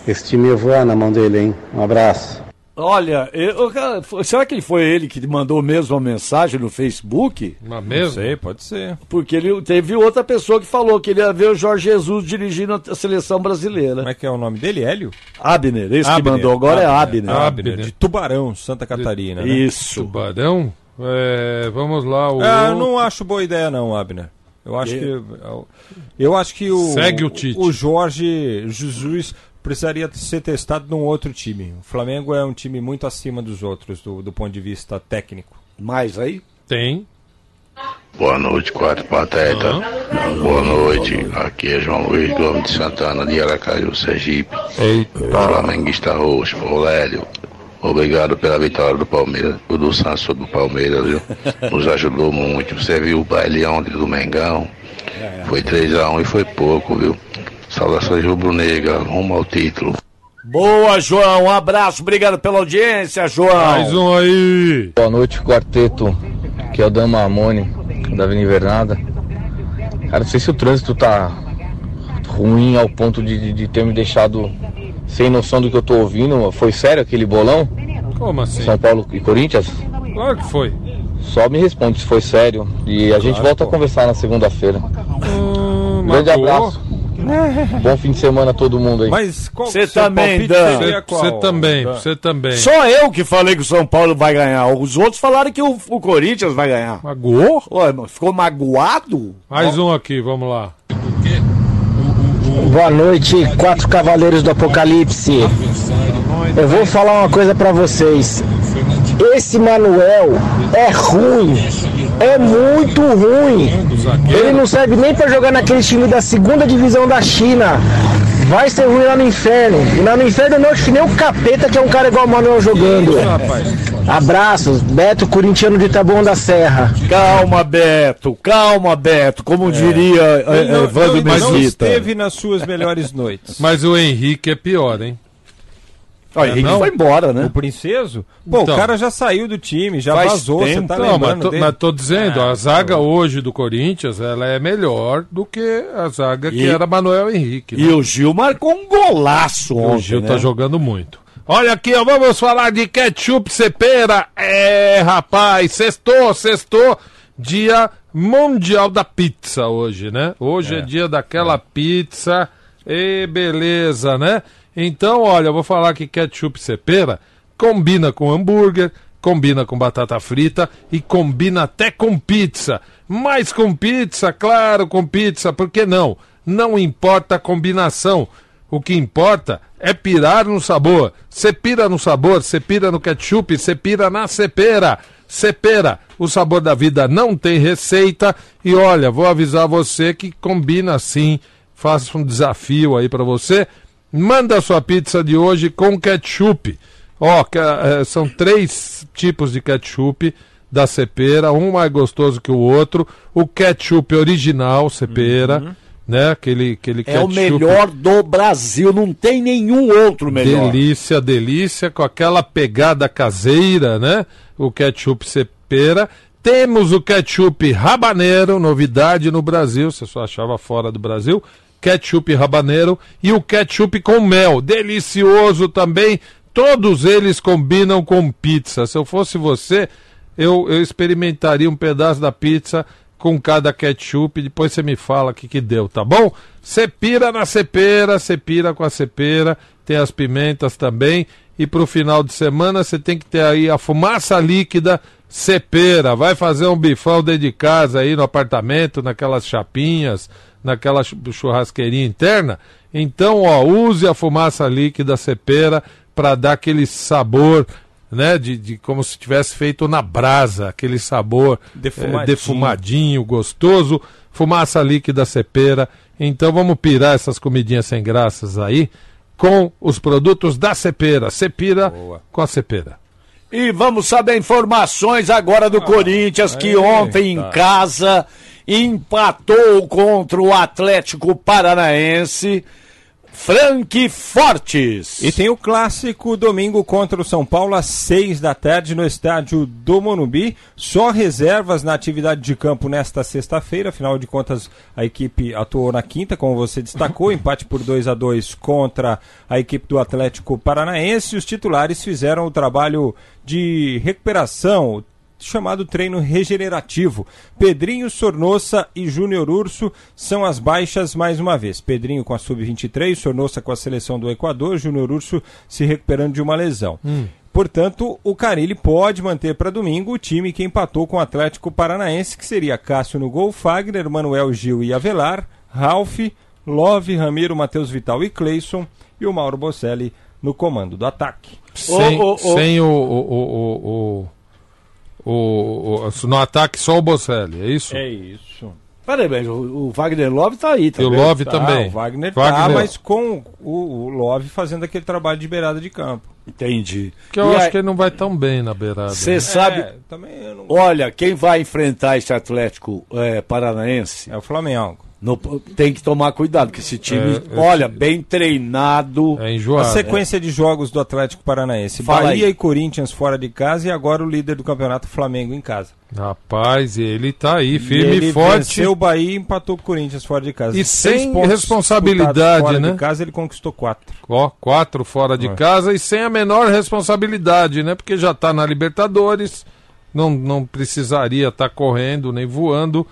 Esse time ia voar na mão dele, hein? Um abraço. Olha, eu- será que ele foi ele que mandou mesmo a mensagem no Facebook? Mas Não mesmo? sei, pode ser. Porque ele teve outra pessoa que falou que ele ia ver o Jorge Jesus dirigindo a seleção brasileira. Como é que é o nome dele? Hélio? Abner, esse que Abner. mandou agora é Abner. Abner. De Tubarão, Santa Catarina. né? Isso. Tubarão? É, vamos lá. O Ah, eu não acho boa ideia não, Abner. Eu acho que eu acho que o Segue o Tite. o Jorge Jesus precisaria ser testado num outro time. O Flamengo é um time muito acima dos outros do, do ponto de vista técnico. Mais aí? Tem. Boa noite, quatro pateta. Boa noite, aqui é João Luiz Gomes de Santana, de Aracaju, Sergipe. Eita. Flamenguista roxo, ô Lélio. Obrigado pela vitória do Palmeiras, o do Santos sobre o Palmeiras, viu? [LAUGHS] Nos ajudou muito. Você viu o baile ontem do Mengão? Foi 3x1 e foi pouco, viu? Saudações rubro-negra, rumo ao título. Boa, João. Um abraço. Obrigado pela audiência, João. Mais um aí. Boa noite, quarteto. Que é o Dan Marmone, da Avenida Invernada. Cara, não sei se o trânsito tá ruim ao ponto de, de- de ter me deixado sem noção do que eu tô ouvindo. Foi sério aquele bolão? Como assim? São Paulo e Corinthians? Claro que foi. Só me responde se foi sério. E a gente volta a conversar na segunda-feira. Hum, Grande abraço. [LAUGHS] Bom fim de semana a todo mundo aí. Mas qual Você também, Dan. Você também, você também. Só eu que falei que o São Paulo vai ganhar. Os outros falaram que o, o Corinthians vai ganhar. Magoou? Ué, ficou magoado? Mais um aqui, vamos lá. Boa noite, quatro cavaleiros do Apocalipse. Eu vou falar uma coisa pra vocês. Esse Manuel é ruim, é muito ruim. Ele não serve nem pra jogar naquele time da segunda divisão da China. Vai ser ruim lá no inferno. E lá no inferno não acho que nem o capeta que é um cara igual o Manuel jogando. Abraços, Beto Corintiano de Taboão da Serra. Calma, Beto. Calma, Beto. Como diria é, Ele não, Evandro não- não Mesquita. esteve nas suas melhores noites. Mas o Henrique é pior, hein? Ó, o Henrique não? foi embora, né? O Princeso? Pô, Então. o cara já saiu do time, já vazou, você tempo. tá Não, mas tô, dele? mas tô dizendo, Ah, a zaga hoje do Corinthians, ela é melhor do que a zaga que E- era Manuel Henrique. E né? o Gil marcou um golaço O ontem, Gil né? tá jogando muito. Olha aqui, ó, vamos falar de ketchup cepera. É, rapaz, sextou, sextou. Dia mundial da pizza hoje, né? Hoje é, dia daquela pizza. E beleza, né? Então, olha, eu vou falar que ketchup cepera combina com hambúrguer, combina com batata frita e combina até com pizza. Mais com pizza, claro, com pizza, por que não? Não importa a combinação. O que importa é pirar no sabor. Você pira no sabor, você pira no ketchup, você pira na cepera. Cepera, o sabor da vida não tem receita. E olha, vou avisar você que combina sim. Faço um desafio aí pra você. Manda a sua pizza de hoje com ketchup. Ó, eh, são três tipos de ketchup da Cepera, um mais gostoso que o outro. O ketchup original Cepera, né? Aquele, aquele É o ketchup melhor do Brasil. Não tem nenhum outro melhor. Delícia, delícia, com aquela pegada caseira, né? O ketchup cepera. Temos o ketchup rabaneiro, novidade no Brasil, você só achava fora do Brasil. Ketchup rabaneiro e o ketchup com mel, delicioso também. Todos eles combinam com pizza. Se eu fosse você, eu, eu experimentaria um pedaço da pizza com cada ketchup, depois você me fala o que, que deu, tá bom? Cepira na cepera, cepira com a cepera, tem as pimentas também. E pro final de semana você tem que ter aí a fumaça líquida Cepera, vai fazer um bifão dentro de casa aí no apartamento, naquelas chapinhas, naquela chu- churrasqueirinha interna. Então, ó, use a fumaça líquida cepera para dar aquele sabor, né, de, de como se tivesse feito na brasa, aquele sabor eh, Defumadinho. defumadinho, gostoso, fumaça líquida cepera. Então vamos pirar essas comidinhas sem graças aí com os produtos da Cepera. Cepira com a Cepera. E vamos saber informações agora do Corinthians, que ontem em casa empatou contra o Atlético Paranaense. Frank Fortes. E tem o clássico domingo contra o São Paulo às seis da tarde no estádio do Monumbi. Só reservas na atividade de campo nesta sexta-feira. Afinal de contas, a equipe atuou na quinta, como você destacou, empate por 2 a 2 contra a equipe do Atlético Paranaense. Os titulares fizeram o trabalho de recuperação, chamado treino regenerativo. Pedrinho, Sornossa e Júnior Urso são as baixas mais uma vez. Pedrinho com a sub-23, Sornossa com a seleção do Equador, Júnior Urso se recuperando de uma lesão. Portanto, o Carilli pode manter para domingo o time que empatou com o Atlético Paranaense, que seria Cássio no gol, Fagner, Manuel Gil e Avelar, Ralph, Love, Ramiro, Matheus Vital e Cleison e o Mauro Bocelli no comando do ataque. Sem, sem o, o, o, o, o, o- No ataque só o Bocelli, é isso? É isso. Peraí, mas o, o Wagner Love tá aí E também. o Love Tá, também. O Wagner, tá, Wagner. mas com o, o Love fazendo aquele trabalho de beirada de campo. Entendi. Que eu E acho aí- que ele não vai tão bem na beirada. Você né? sabe. É, também eu não... Olha, quem vai enfrentar esse Atlético é, Paranaense É o Flamengo. No- tem que tomar cuidado, porque esse time, É, olha, bem treinado. É A enjoado. sequência de jogos do Atlético Paranaense. Fala Bahia aí. e Corinthians fora de casa e agora o líder do campeonato Flamengo em casa. Rapaz, ele tá aí, E firme ele e forte. venceu o Bahia e empatou com o Corinthians fora de casa. E Seis sem pontos responsabilidade, fora né? de casa ele conquistou quatro. Ó, quatro fora de É. casa e sem a menor responsabilidade, né? Porque já tá na Libertadores, não, não precisaria estar correndo nem voando.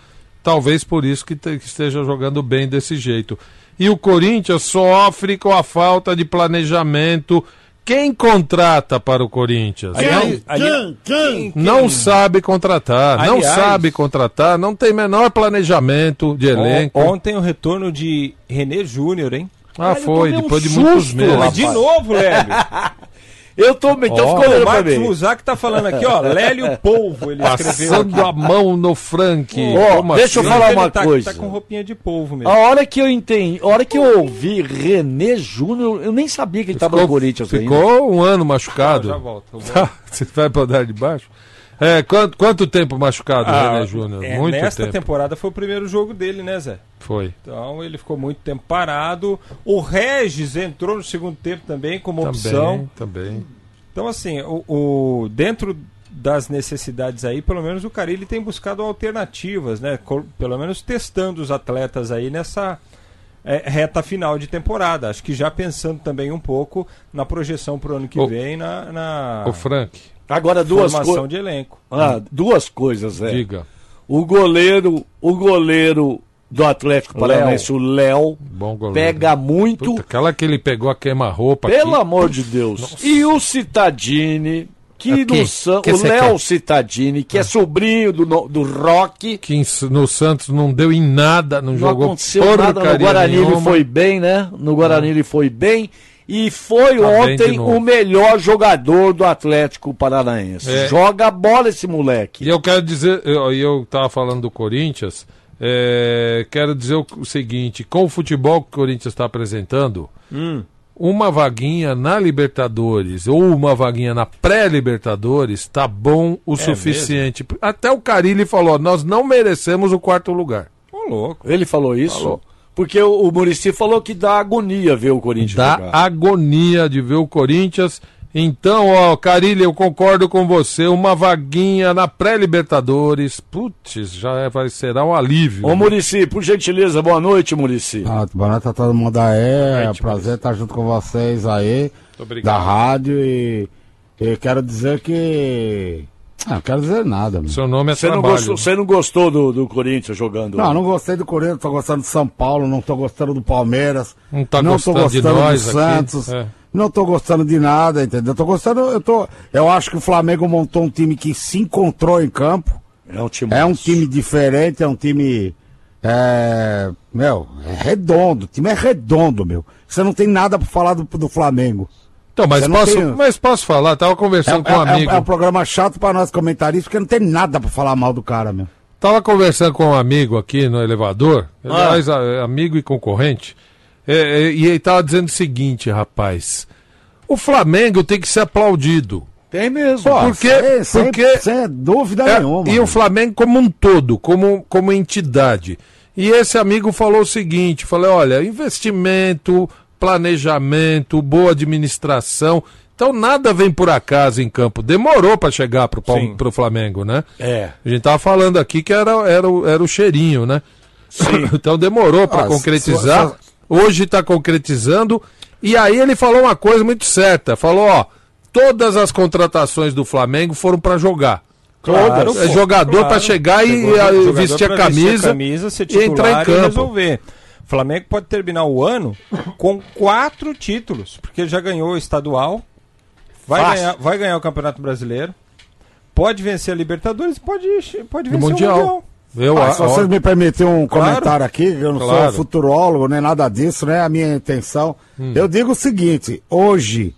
Talvez por isso que, te- que esteja jogando bem desse jeito. E o Corinthians sofre com a falta de planejamento. Quem contrata para o Corinthians? Aliás, não, ali- Quem? não sabe contratar, não Aliás- sabe contratar, não tem menor planejamento de elenco. On- Ontem o retorno de René Júnior, hein? ah, foi, tomei um depois de susto, muitos meses. De novo, Lélio. [LAUGHS] Eu tô, então Ó, ficou o olhando pra Marcos. Muzak tá falando aqui, ó. Lélio Polvo, ele escreveu Passando aqui. a mão no Frank. Ó, Como deixa eu assim? falar Ele uma tá, coisa. Tá com roupinha de polvo mesmo. A hora que eu entendi, a hora que eu ouvi René Júnior, eu nem sabia que ele tava no Corinthians ainda. ficou um ano machucado. Já eu volto. Tá, [LAUGHS] você vai pra andar de baixo? É, quanto, quanto tempo machucado, Ah, René Júnior? é, Muito nesta tempo. temporada foi o primeiro jogo dele, né, Zé? Foi. Então ele ficou muito tempo parado. O Regis entrou no segundo tempo também como opção. Também, também. Então, assim, o, o- dentro das necessidades aí, pelo menos o Carilli tem buscado alternativas, né? Pelo menos testando os atletas aí nessa é, reta final de temporada. Acho que já pensando também um pouco na projeção para o ano que Ô, vem, na, na O Frank, Agora duas coisas. de elenco. Ah, duas coisas, é. diga. O goleiro, o goleiro do Atlético Paranaense, o Léo, Bom goleiro. pega muito, Puta, aquela que ele pegou a queima-roupa pelo aqui. amor de Deus. E o Citadini, que Aqui, no San... que o Léo? Citadini, que é sobrinho do, no- do Rock, Que no Santos não deu em nada, não, não jogou aconteceu nada no Guarani, ele nenhuma. foi bem, né? No Guarani ele foi bem. E foi Tá ontem o melhor jogador do Atlético Paranaense. É. Joga bola esse moleque. E eu quero dizer, eu, eu tava falando do Corinthians, é, quero dizer o, o seguinte, com o futebol que o Corinthians está apresentando, Hum. uma vaguinha na Libertadores ou uma vaguinha na pré-Libertadores tá bom o suficiente. Até o Carilli falou, nós não merecemos o quarto lugar. Ô, louco. Ele falou isso? Falou. Porque o, o Murici falou que dá agonia ver o Corinthians Dá jogar. agonia de ver o Corinthians. Então, ó, Carilli, eu concordo com você, uma vaguinha na pré-Libertadores, putz, já é- vai, será um alívio. Ô Murici, por gentileza, boa noite, Murici. Ah, boa noite a todo mundo aí. É um prazer estar junto com vocês aí. obrigado. Da rádio e, e quero dizer que. Ah, não quero dizer nada. Meu. Seu nome é Você não, trabalho. gostou, você não gostou do, do Corinthians jogando? Não, não gostei do Corinthians, tô gostando do São Paulo, não tô gostando do Palmeiras. Não tá não tô gostando de gostando nós do aqui, Santos. é. Não tô gostando de nada, entendeu? Eu tô gostando, eu tô. Eu acho que o Flamengo montou um time que se encontrou em campo. É um time. É um time diferente, é um time. É. Meu, é redondo. O time é redondo, meu. Você não tem nada pra falar do, do Flamengo. Então, mas posso, tem- mas posso falar? Tava conversando é, com um é- é- amigo. é um programa chato pra nós comentaristas, porque não tem nada pra falar mal do cara, meu. Tava conversando com um amigo aqui no elevador, Ah. aliás, amigo e concorrente, é, é, e ele tava dizendo o seguinte, rapaz. O Flamengo tem que ser aplaudido. Tem mesmo. Pô, Porque, sem- sem- porque sem dúvida é, nenhuma. E o Flamengo como um todo, como, como entidade. E esse amigo falou o seguinte: falei, olha, investimento, planejamento, boa administração. Então nada vem por acaso em campo. Demorou para chegar pro, Pal- Sim. pro Flamengo, né? É. A gente tava falando aqui que era, era, o- era o cheirinho, né? [COUGHS] então demorou para Ah, concretizar. só- Hoje está concretizando. E aí ele falou uma coisa muito certa. Falou, ó, todas as contratações do Flamengo foram para jogar. Claro, Todas. É jogador claro. para chegar e, e, jogador vestir a camisa, e entrar em titular e campo. resolver. O Flamengo pode terminar o ano com quatro títulos, porque já ganhou o estadual, vai Fácil. ganhar, vai ganhar o Campeonato Brasileiro, pode vencer a Libertadores, pode, pode vencer Mundial. o Mundial. Eu, Ah, se ó, vocês me permitirem um Claro. comentário aqui, eu não Claro. sou futurólogo nem nada disso, né? A minha intenção. Hum. Eu digo o seguinte: hoje,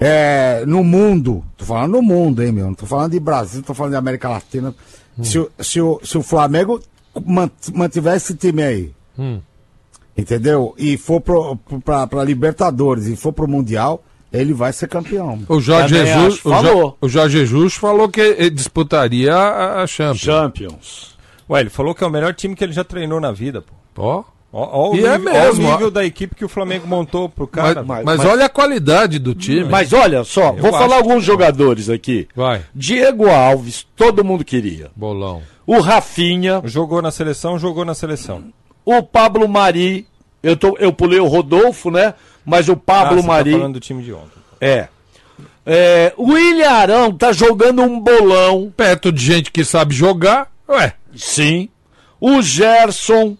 é, no mundo, tô falando no mundo, hein, meu? Não tô falando de Brasil, tô falando de América Latina. Hum. Se, o- se, o, se o Flamengo man- mantiver esse time aí, Hum. Entendeu? E for pra Libertadores e for pro Mundial, ele vai ser campeão. o Jorge Também Jesus, acho. o, Jo- Falou. o Jorge Jesus falou que ele disputaria a, a Champions. Champions. Ué, ele falou que é o melhor time que ele já treinou na vida, pô. Ó. Ó, ó o E é nível, ó mesmo, o ó. nível da equipe que o Flamengo montou pro cara. Mas, mas- mas olha a qualidade do time. Mas olha só, vou acho falar que- alguns jogadores aqui. Vai, Diego Alves, todo mundo queria. bolão. O Rafinha, Jogou na seleção, jogou na seleção. O Pablo Mari. Eu, tô, eu pulei o Rodolfo, né? Mas o Ah, Pablo você Mari. tá falando do time de ontem. É. É, O William Arão tá jogando um bolão. Perto de gente que sabe jogar, ué. Sim. O Gerson.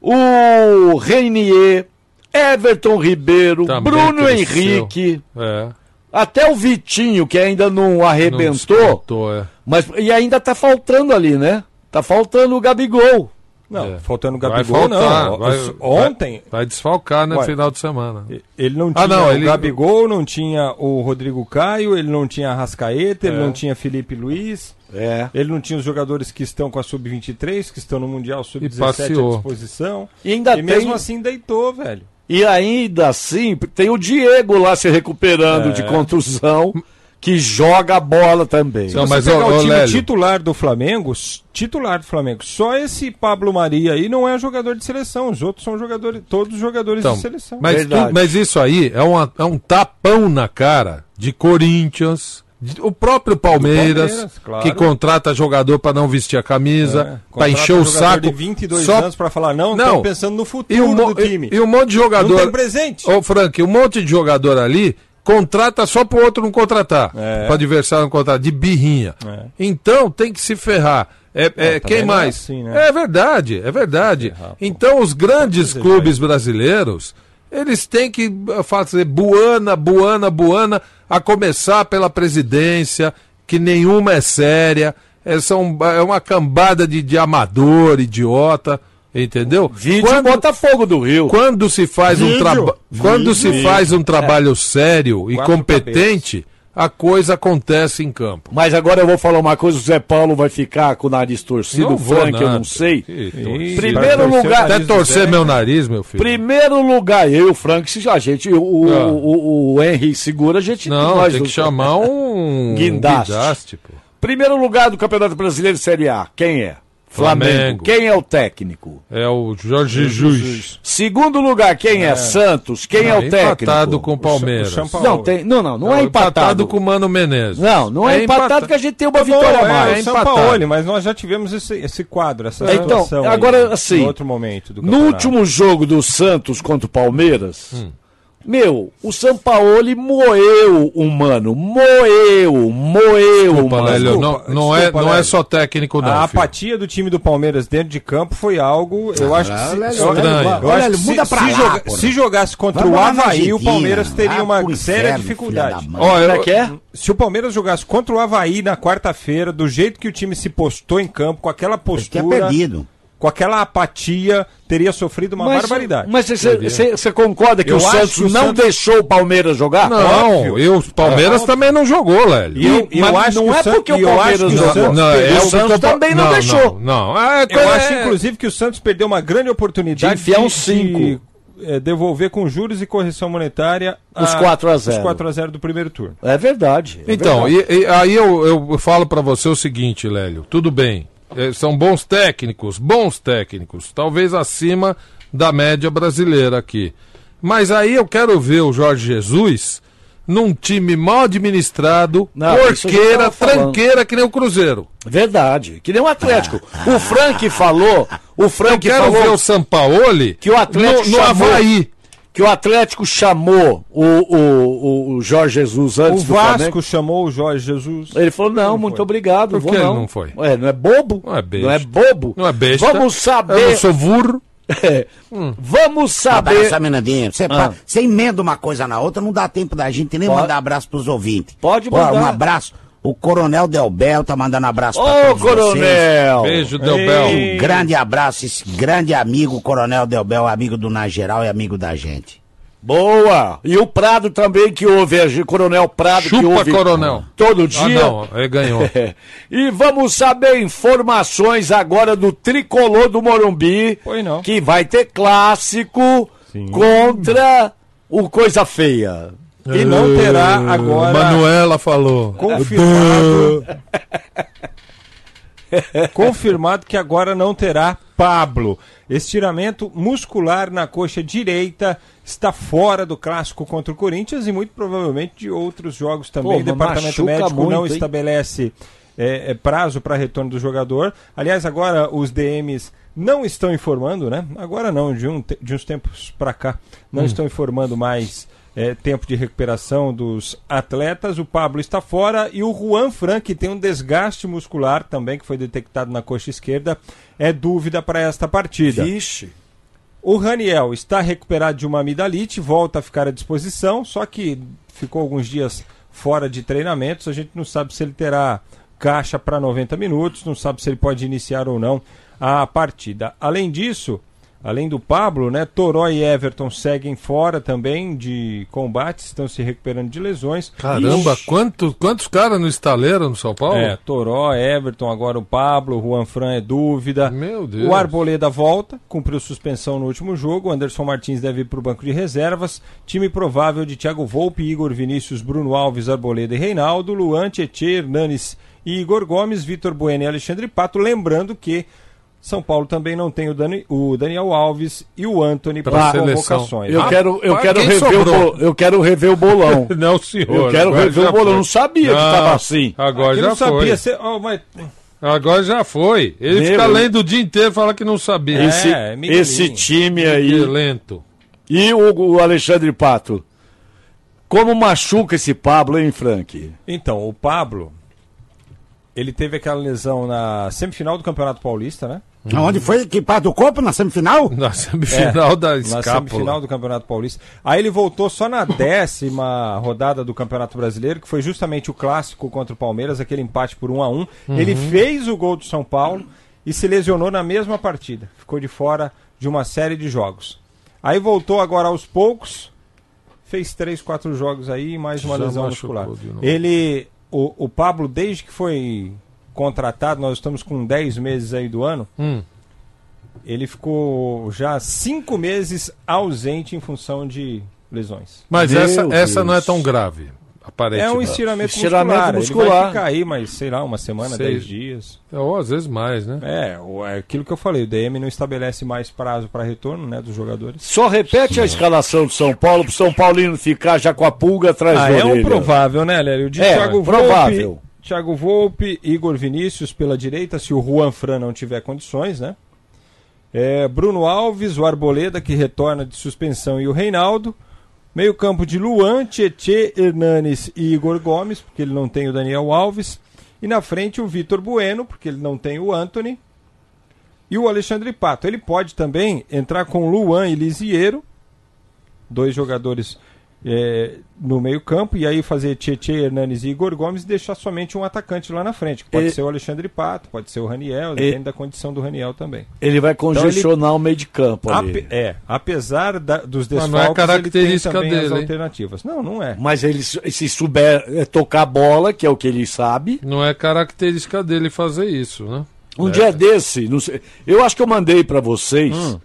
O Reinier. Everton Ribeiro. Também Bruno cresceu. Henrique. É. Até o Vitinho, que ainda não Não arrebentou. descontou, é. Mas, e ainda tá faltando ali, né? Tá faltando o Gabigol. Não, É. faltando o Vai Gabigol, faltar. não. vai- ontem, Vai, vai desfalcar no Ué. final de semana. ele não Ah, tinha não, o ele- Gabigol, não tinha o Rodrigo Caio, ele não tinha a Rascaeta, ele É. não tinha Felipe Luiz, É. ele não tinha os jogadores que estão com a Sub-23, que estão no Mundial Sub-17 à disposição. E ainda e mesmo tem- assim deitou, velho. E ainda assim, tem o Diego lá se recuperando É. de contusão, que joga a bola também. Não, mas, você pegar o ô, time Lélio. titular do Flamengo, titular do Flamengo, só esse Pablo Maria aí não é jogador de seleção, os outros são jogadores, todos jogadores Então, de seleção. mas, tu- mas isso aí é, uma- é um tapão na cara de Corinthians, de- o próprio Palmeiras, Palmeiras, claro. que contrata jogador para não vestir a camisa, É, para encher o saco. de 22 só- anos pra falar, não, Não. estamos pensando no futuro e um, do time. e, e um monte de Não jogador. tem presente. Ô, Frank, um monte de jogador ali contrata só pro outro não contratar. É. Pro adversário não contratar, de birrinha. É. Então tem que se ferrar. É, é, quem é mais? assim, né? É verdade, é verdade. Pô. então os grandes clubes brasileiros, eles têm que eh, fazer buana, buana, buana, a começar pela presidência, que nenhuma é séria. É, são, é uma cambada de, de amador, idiota. Entendeu? Vídeo Quando- Botafogo do Rio. quando se faz um Vídeo. trabalho quando se Vídeo. faz um trabalho sério e Quatro competente a coisa acontece em campo Mas agora eu vou falar uma coisa, o Zé Paulo vai ficar com o nariz torcido, Não o vou Frank eu não sei. Que. Primeiro Torcer o lugar, até torcer Zé. meu nariz meu filho primeiro lugar, eu e o Frank, se a gente, o, o, Ah. o, o Henry segura, a gente não nós tem que chamar um Guindaste. guindaste, pô. Primeiro lugar do Campeonato Brasileiro Série A, quem é? Flamengo. Flamengo. Quem é o técnico? é o Jorge Jesus Segundo lugar, quem é? Santos. Quem é o técnico? empatado com o Palmeiras O. Não, tem, não, não, não, é empatado. com o Mano Menezes Não, não é, empatado empata- que a gente tem uma Tá vitória a é, mais. o é Sampaoli, empatado. mas nós já tivemos esse, esse quadro, essa Então, situação aí, agora, assim, em outro momento do No último jogo do Santos contra o Palmeiras, Meu, o Sampaoli moeu o mano. Moeu, moeu, Desculpa, mano. Lélio, não, não, é, desculpa, não é só técnico, não. A filho. apatia do time do Palmeiras dentro de campo foi algo, eu acho que se, Lélio, Lélio, eu acho que muda se, pra se lá, joga- se jogasse contra o Havaí, o Palmeiras teria uma pro séria inferno, dificuldade. Ó, eu- Como é que é? Se o Palmeiras jogasse contra o Havaí na quarta-feira, do jeito que o time se postou em campo, com aquela tinha postura, perdido. Com aquela apatia, teria sofrido uma barbaridade. Mas você concorda que Eu o Santos que o não Santos- deixou o Palmeiras jogar? Não, Óbvio. e o Palmeiras também não jogou, Lélio. E eu, E- eu mas acho não que é porque o Palmeiras que o. Santos Não, é o Santos também não deixou. Não, não. É, Eu é- acho, inclusive, que o Santos perdeu uma grande oportunidade De enfiar um cinco. de, eh, devolver com juros e correção monetária Os 4 a 0. os 4 a 0 do primeiro turno. É verdade. é Então, verdade. e, e aí eu, eu falo pra você o seguinte, Lélio. Tudo bem. Eh, São bons técnicos, bons técnicos. Talvez acima da média brasileira aqui. Mas aí eu quero ver o Jorge Jesus num time mal administrado, Não, eu porqueira, tranqueira, que nem o Cruzeiro. Verdade. Que nem o Atlético. O Frank falou. O Eu Frank quero falou ver o Sampaoli que o Atlético no, no chamou- Havaí. Que o Atlético chamou o, o, o, o Jorge Jesus O antes do Vasco Flamengo. chamou o Jorge Jesus. Ele falou, não, muito obrigado. Por vou que ele não. não foi? Ué, não é bobo? Não é besta. Não é bobo? Não é besta. Vamos Eu saber. não sou burro. [LAUGHS] É. Vamos Saber... um minutinho. Você, Ah. pa- você emenda uma coisa na outra, não dá tempo da gente nem Pode. mandar abraço pros ouvintes. Pode Pô, mandar. Um abraço. O Coronel Delbel tá mandando abraço pra Ô, todos vocês. coronel! Beijo, Delbel. Um grande abraço, esse grande amigo, Coronel Delbel, amigo do Na Geral e amigo da gente. Boa! E o Prado também que ouve, a gente, Coronel Prado que Chupa, ouve Coronel. todo Ah, dia. não, ele ganhou. [LAUGHS] e vamos saber informações agora do tricolor do Morumbi, Pois não. que vai ter clássico contra o Coisa Feia. E não terá agora Manuela falou. confirmado. [LAUGHS] confirmado que agora não terá Pablo. Estiramento muscular na coxa direita está fora do clássico contra o Corinthians e muito provavelmente de outros jogos também. Pô, o departamento médico muito, não hein? estabelece é, é, prazo para retorno do jogador. Aliás, agora os DMs não estão informando, né? Agora não, de, um de uns tempos para cá, não Hum. estão informando mais é, tempo de recuperação dos atletas. O Pablo está fora e o Juan Fran, que tem um desgaste muscular também, que foi detectado na coxa esquerda, é dúvida para esta partida. Vixe. O Raniel está recuperado de uma amidalite, volta a ficar à disposição, só que ficou alguns dias fora de treinamentos. A gente não sabe se ele terá caixa para 90 minutos, não sabe se ele pode iniciar ou não a partida. Além disso, além do Pablo, né, Toró e Everton seguem fora também de combates, estão se recuperando de lesões. Caramba, Ixi. quantos, quantos caras no estaleiro no São Paulo? É, Toró, Everton, agora o Pablo, Juan Fran é dúvida. Meu Deus. O Arboleda volta, cumpriu suspensão no último jogo. Anderson Martins deve ir para o banco de reservas. Time provável de Thiago Volpe, Igor Vinícius, Bruno Alves, Arboleda e Reinaldo, Luan, Tietê, Hernanes e Igor Gomes, Vitor Bueno e Alexandre Pato. Lembrando que São Paulo também não tem o, Dani- o Daniel Alves e o Anthony para convocações. Eu Ah, quero, eu quero rever o sobrou? eu quero rever o bolão. [LAUGHS] Não, senhor. Eu quero agora rever já o bolão. foi. Eu não sabia que Não, tava assim. Agora já não foi. sabia. Oh, mas... Agora já foi. Ele Meu, fica lendo o dia inteiro e fala que não sabia. Esse, é esse time Que aí. lento. E o, o Alexandre Pato? Como machuca esse Pablo, hein, Frank? Então, o Pablo, ele teve aquela lesão na semifinal do Campeonato Paulista, né? Onde foi que do corpo na semifinal? [LAUGHS] Na semifinal da É, Na escápula. semifinal do Campeonato Paulista. Aí ele voltou só na décima rodada do Campeonato Brasileiro, que foi justamente o clássico contra o Palmeiras, aquele empate por 1 a 1 Ele fez o gol do São Paulo e se lesionou na mesma partida. Ficou de fora de uma série de jogos. Aí voltou agora aos poucos, fez três, quatro jogos aí e mais uma Já lesão muscular. Ele, o, o Pablo, desde que foi contratado, nós estamos com 10 meses aí do ano, Hum. ele ficou já cinco meses ausente em função de lesões. Mas Meu essa, essa não é tão grave, É um estiramento, Estiramento muscular. Ele muscular. vai ficar aí, mas sei lá, uma semana, Sei. dez dias. Ou às vezes mais, né? É, o- é aquilo que eu falei, o DM não estabelece mais prazo para retorno né, dos jogadores. Só repete a escalação do São Paulo pro São Paulino ficar já com a pulga atrás Ah, da é um provável, né, Lélio? De É, Thiago provável. Thiago Volpe, Igor Vinícius pela direita, se o Juan Fran não tiver condições, né? É, Bruno Alves, o Arboleda, que retorna de suspensão, e o Reinaldo. Meio campo de Luan, Tietê, Hernanes e Igor Gomes, porque ele não tem o Daniel Alves. E na frente o Vitor Bueno, porque ele não tem o Anthony. E o Alexandre Pato. Ele pode também entrar com Luan e Lisiero, dois jogadores é, no meio campo, e aí fazer Tietê, Hernanes e Igor Gomes e deixar somente um atacante lá na frente. que Pode Ele- ser o Alexandre Pato, pode ser o Raniel, depende da condição do Raniel também. Ele vai Então, congestionar o meio de campo ali. Ape- é, apesar da- dos Mas desfalques, não é ele tem característica também dele, as hein? alternativas. Não, não é. Mas ele, se souber é, tocar bola, que é o que ele sabe. Não é característica dele fazer isso, né? Um É. dia desse, não sei- eu acho que eu mandei pra vocês. Hum.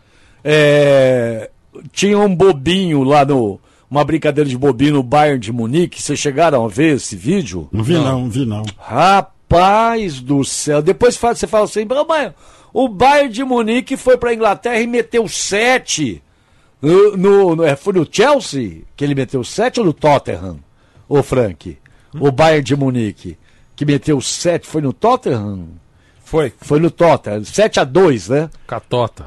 é, tinha um bobinho lá no. Uma brincadeira de bobinho no Bayern de Munique. Vocês chegaram a ver esse vídeo? Não vi não, não vi não. Rapaz do céu. Depois você fala assim, "Mas, mas, o Bayern de Munique foi pra Inglaterra e meteu sete. No, no, no- é, foi no Chelsea que ele meteu sete ou no Tottenham? Ô Frank, o Bayern de Munique que meteu sete foi no Tottenham? Foi. Foi no Tottenham. 7 a 2 né? Catota.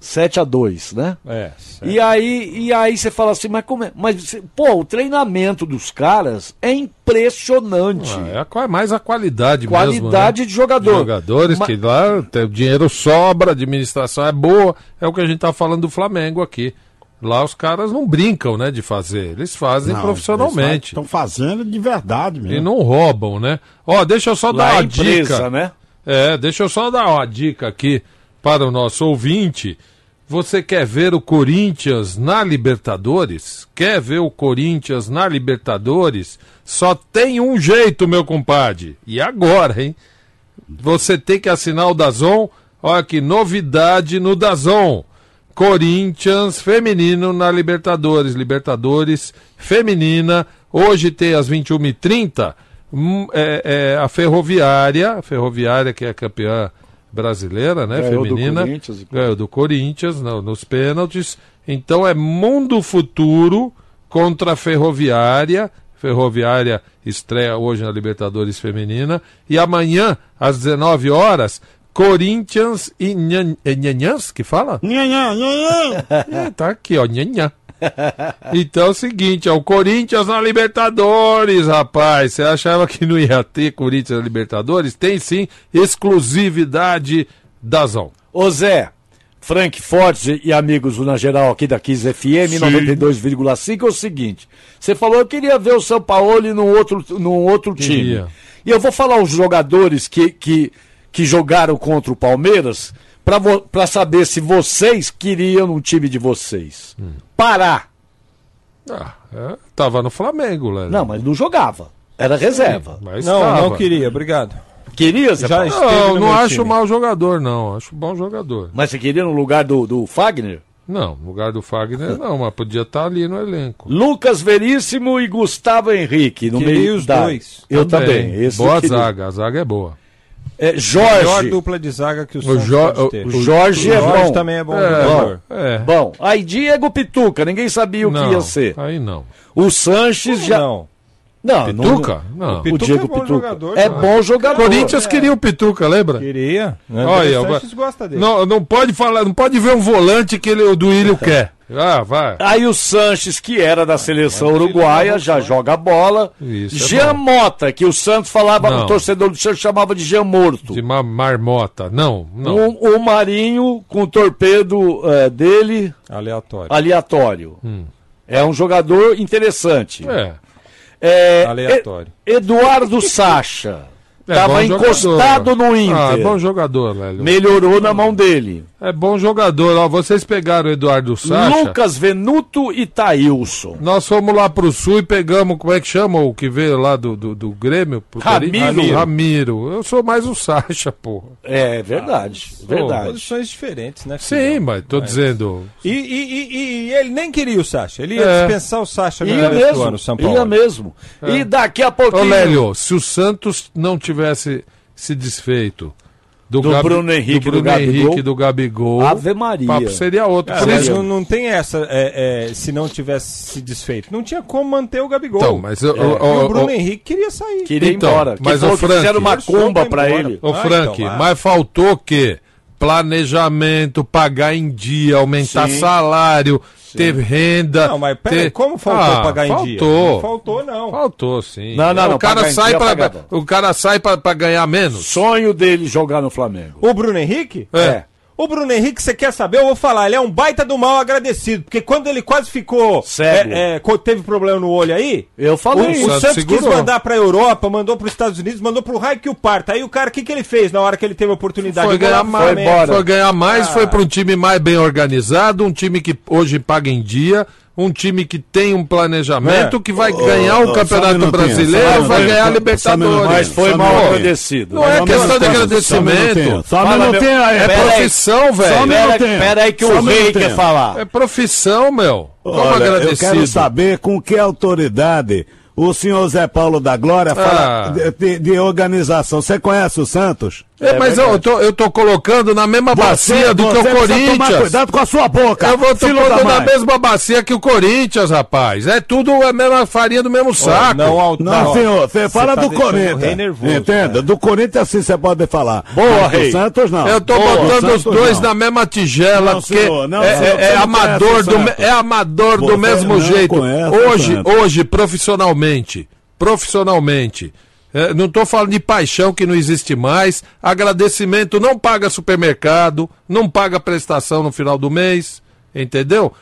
7 a 2 né? É. E aí, e aí você fala assim, mas como é? Mas, pô, o treinamento dos caras é impressionante. Ah, é a mais a qualidade, Qualidade mesmo, né? de jogador. Jogadores Ma- que lá tem, o dinheiro sobra, a administração é boa. É o que a gente tá falando do Flamengo aqui. Lá os caras não brincam, né, de fazer. Eles fazem Não, profissionalmente. Estão fazendo de verdade mesmo. E não roubam, né? Ó, deixa eu só Lá dar é uma empresa, dica. né? É, deixa eu só dar uma dica aqui para o nosso ouvinte. Você quer ver o Corinthians na Libertadores? Quer ver o Corinthians na Libertadores? Só tem um jeito, meu compadre. E agora, hein? Você tem que assinar o Dazon. Olha que novidade no Dazon. Corinthians feminino na Libertadores. Libertadores feminina. Hoje tem às 21h30 hum, é, é, a Ferroviária. A Ferroviária que é campeã brasileira, né? Ganhou do feminina. Corinthians e- Ganhou do Corinthians no- nos pênaltis. Então é Mundo Futuro contra a Ferroviária. Ferroviária estreia hoje na Libertadores Feminina. E amanhã, às 19 horas, Corinthians e é Nhanhãs, que fala? Nhanhã, nhanhã. [LAUGHS] É, tá aqui, ó, Nhanhã. [LAUGHS] Então é o seguinte, é o Corinthians na Libertadores, rapaz. Você achava que não ia ter Corinthians na Libertadores? Tem sim, exclusividade da Zon. Ô Zé, Frank Forte e amigos do Na Geral aqui da 15 FM 92,5 é o seguinte. Você falou eu queria ver o São Paulo num outro, num outro time. E eu vou falar os jogadores que, que, que jogaram contra o Palmeiras pra saber se vocês queriam um time de vocês. Pará. Ah, é, tava no Flamengo, Léo. Não, mas não jogava. Era reserva. Mas Não, tava. não queria, obrigado. Queria, Zé Já Não, não acho time. mau jogador, não. Acho bom jogador. Mas você queria no lugar do, do Fagner? Não, no lugar do Fagner não, mas podia estar ali no elenco. Lucas Veríssimo e Gustavo Henrique. No Queria meio os da... dois. Eu também. Esse boa queria. zaga, a zaga é boa. É, Melhor Jorge. dupla de zaga que o, O Jo- pode o- ter. O Jorge é bom. também é bom É, jogador. É. Bom, aí Diego Pituca, ninguém sabia o não, que ia ser. Aí não. O Sanches já. Não. Não, Pituca? Não, Não. o Pituca Diego é bom Pituca. jogador, é cara. bom jogador. Corinthians queria o Pituca, lembra? Queria. Né? Olha, o Sanches gosta dele. Não, não pode falar, não pode ver um volante que ele, o Duílio quer. Ah, vai. Aí o Sanches, que era da seleção uruguaia, já joga bola. Isso, é Jean bom. Mota, que o Santos falava, Não. o torcedor do Santos chamava de Jean Morto. De uma marmota. Não, não. O, o Marinho, com o torpedo eh, dele, Aleatório. aleatório. Hum. É um jogador interessante. É. É, Aleatório. E- Eduardo Sacha. [LAUGHS] É Tava bom encostado jogador. no Inter. Ah, é bom jogador, Lélio. Melhorou na mão dele. É bom jogador. Ó, vocês pegaram o Eduardo Sacha. Lucas Venuto e Taílson. Nós fomos lá pro sul e pegamos, como é que chama o que veio lá do, do, do Grêmio? Pro Ramiro. Ramiro. Eu sou mais o Sacha, porra. É verdade, verdade. Posições diferentes, né? Sim, filhão? mas tô dizendo. E, e, e- e- ele nem queria o Sacha. Ele ia É. dispensar o Sacha no do mesmo, ano, São Paulo. ia mesmo. É. E daqui a Ô, pouquinho... Lélio, se o Santos não tivesse se desfeito do, Do Bruno Henrique, do, Bruno do Gabigol. Henrique, do Gabigol, Ave Maria. o papo seria outro. Cara, Por mas não, não tem essa é, é, se não tivesse se desfeito. Não tinha como manter o Gabigol. Então, mas eu- É, eu- e eu- o Bruno Henrique queria sair. Queria ir Então, embora. Que mas o que Frank- fizeram uma comba ir embora. ele. Ô, Ah, Frank, então, ah. mas faltou o quê? planejamento, pagar em dia, aumentar Sim. salário, ter renda. Não, mas peraí, ter... como faltou Ah, pagar em dia? faltou. Não faltou, não. Faltou, sim. Não, não, o não, cara pagar em sai pra, o cara sai pra, pra ganhar menos. Sonho dele jogar no Flamengo. O Bruno Henrique? É. O Bruno Henrique, você quer saber? Eu vou falar, ele é um baita do mal agradecido. Porque quando ele quase ficou. Cego. é, é, teve problema no olho aí. Eu falei O, o Santos quis mandar pra Europa, mandou pros Estados Unidos, mandou pro raio que o parta. Aí o cara, o que, que ele fez na hora que ele teve a oportunidade? Foi Jogou ganhar mais, Flamengo. foi ganhar mais, Ah. foi para um time mais bem organizado, um time que hoje paga em dia, um time que tem um planejamento, É. que vai ganhar o um Campeonato Brasileiro, vai ganhar a Libertadores. Mas foi mal agradecido. Não é questão de agradecimento. Só um minutinho. É profissão, velho. Só um Pera, minutinho. pera aí que o rei quer falar. É profissão, meu. Como Olha, eu agradecido. quero saber com que autoridade o senhor Zé Paulo da Glória fala Ah. de, de- de organização. Você conhece o Santos? É, mas eu tô, eu tô colocando na mesma bacia do que o você Corinthians. cuidado com a sua boca. Eu vou tô filho da colocando na mesma bacia que o Corinthians, rapaz. É tudo a mesma farinha do mesmo saco. não, ao- Não, senhor, você fala tá do Corinthians. rei nervoso, Entenda, do Corinthians sim você pode falar. Boa, Mas do rei. Santos não. Eu tô Boa, botando os dois não. na mesma tigela, Não, porque senhor, não, é, senhor, é- você é não amador do, é amador do Você mesmo não jeito. Hoje, hoje, profissionalmente, profissionalmente, é, não tô falando de paixão que não existe mais, agradecimento não paga supermercado, não paga prestação no final do mês, entendeu?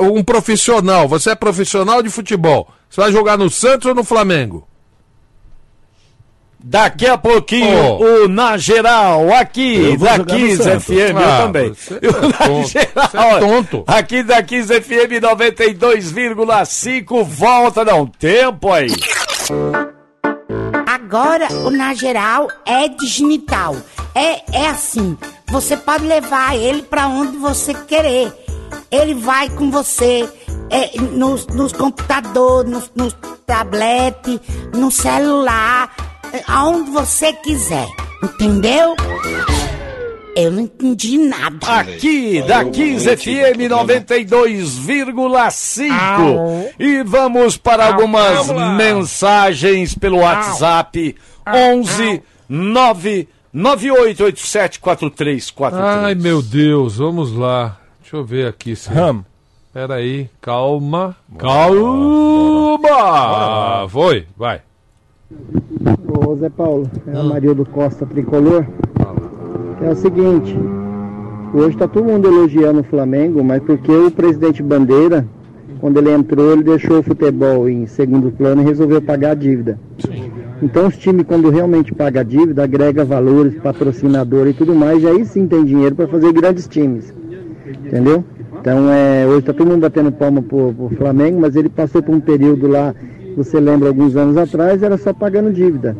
Um profissional, você é profissional de futebol, você vai jogar no Santos ou no Flamengo? Daqui a pouquinho, Oh. o Na Geral, aqui Eu vou da jogar no 15 Santos. FM, Ah, eu também. você E o é Na tonto, Geral, você é tonto. Aqui da 15 FM 92,5, volta, não, tempo aí. Agora, o Na Geral é digital. É, é assim, você pode levar ele pra onde você querer. Ele vai com você é, nos, nos computadores, nos, nos tablet, no celular, é, aonde você quiser. Entendeu? Eu não entendi nada. Aqui da 15 FM 92,5. E vamos para algumas mensagens pelo WhatsApp 11 9 98874343. Ai, meu Deus, vamos lá. Deixa eu ver aqui. Se... Ram. Peraí, calma. Calma! Foi, vai. Ô Zé Paulo, é o Marildo Costa Tricolor. É o seguinte, hoje tá todo mundo elogiando o Flamengo, mas porque o presidente Bandeira, quando ele entrou, ele deixou o futebol em segundo plano e resolveu pagar a dívida. Então os times, quando realmente pagam a dívida, agrega valores, patrocinador e tudo mais, e aí sim tem dinheiro para fazer grandes times. Entendeu? Então é, hoje tá todo mundo batendo palma pro, pro Flamengo, mas ele passou por um período lá, você lembra alguns anos atrás, era só pagando dívida.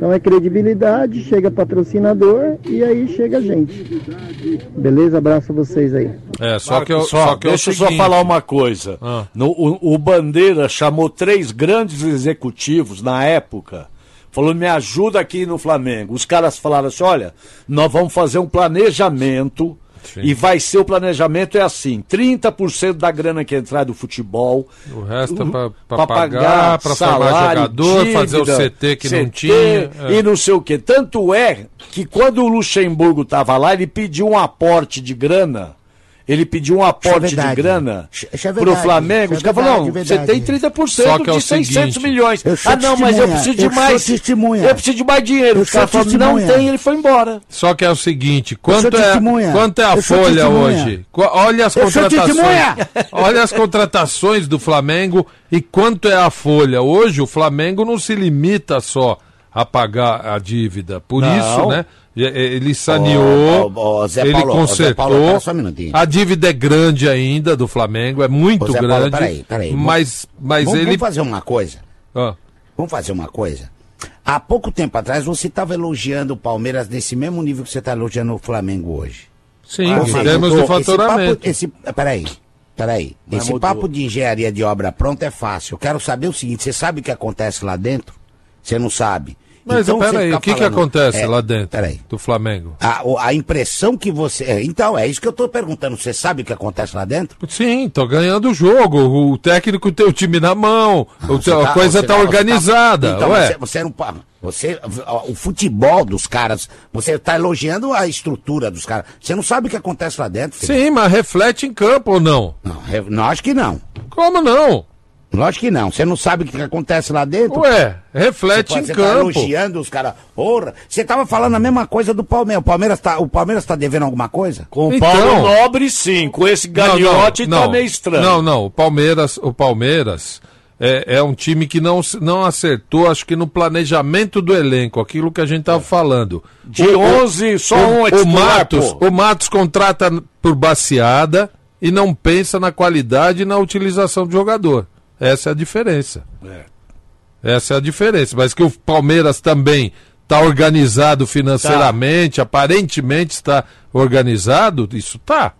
Então é credibilidade, chega patrocinador e aí chega a gente. Beleza? Abraço a vocês aí. É, só que eu, Só, só que deixa eu só falar uma coisa. Ah. No- o, o Bandeira chamou três grandes executivos na época. Falou, me ajuda aqui no Flamengo. Os caras falaram assim: olha, nós vamos fazer um planejamento. E vai ser o planejamento é assim: 30% da grana que entrar do futebol. O resto é pra pagar, pra formar jogador, fazer o dívida, CT que não CT tinha. é. E não sei o quê. Tanto é que quando o Luxemburgo estava lá, ele pediu um aporte de grana. Ele pediu um aporte de verdade. grana é pro verdade, Flamengo. é Os caras falaram, não, verdade, você tem verdade. 30% Só que é o de 600 seguinte, milhões. Ah, não, mas eu preciso de eu sou mais. testemunha. Eu preciso de mais dinheiro. Eu Os caras falaram, não tem, ele foi embora. Só que é o seguinte, quanto é, quanto é a folha hoje? Olha as contratações. Olha as contratações do Flamengo e quanto é a folha. Hoje o Flamengo não se limita só a pagar a dívida. Por Não. isso, né? Ele saneou, Ô, ô, ele Paulo, Zé consertou. Paulo, um minutinho. a dívida é grande ainda do Flamengo, é muito Paulo, grande. peraí, peraí. Mas, mas vamos, ele. vamos fazer uma coisa. Ah, Vamos fazer uma coisa. Há pouco tempo atrás você estava elogiando o Palmeiras nesse mesmo nível que você está elogiando o Flamengo hoje. sim, Você em termos do faturamento. Esse papo, esse, peraí, peraí. Mas esse mudou. papo de engenharia de obra pronta é fácil. Eu quero saber o seguinte: você sabe o que acontece lá dentro? Você não sabe. Mas Então, peraí, o que, que acontece é, lá dentro Peraí. do Flamengo? A, a impressão que você. é, Então, é isso que eu tô perguntando. Você sabe o que acontece lá dentro? Sim, tô ganhando o jogo. O técnico tem o time na mão. o- Você a tá- coisa você tá tá- organizada. Então, ué. você, você não pa- Você, o futebol dos caras, você tá elogiando a estrutura dos caras. Você não sabe o que acontece lá dentro. filho. Sim, mas reflete em campo ou não? Não, não, acho que não. Como não? Lógico que não. Você não sabe o que acontece lá dentro. Ué, reflete você, em você campo. Tá elogiando os caras. Porra, você tava falando a mesma coisa do Palmeiras. O Palmeiras tá, o Palmeiras tá devendo alguma coisa? Com o Então- Paulo Nobre, sim. Com esse galhote tá meio estranho. Não, não. O Palmeiras, o Palmeiras é, é um time que não, não acertou, acho que no planejamento do elenco, aquilo que a gente tava falando. De 11, só um é o Matos, pô. o Matos contrata por baseada e não pensa na qualidade e na utilização do jogador. Essa é a diferença. Essa é a diferença. Mas que o Palmeiras também está organizado financeiramente, aparentemente está organizado, isso tá.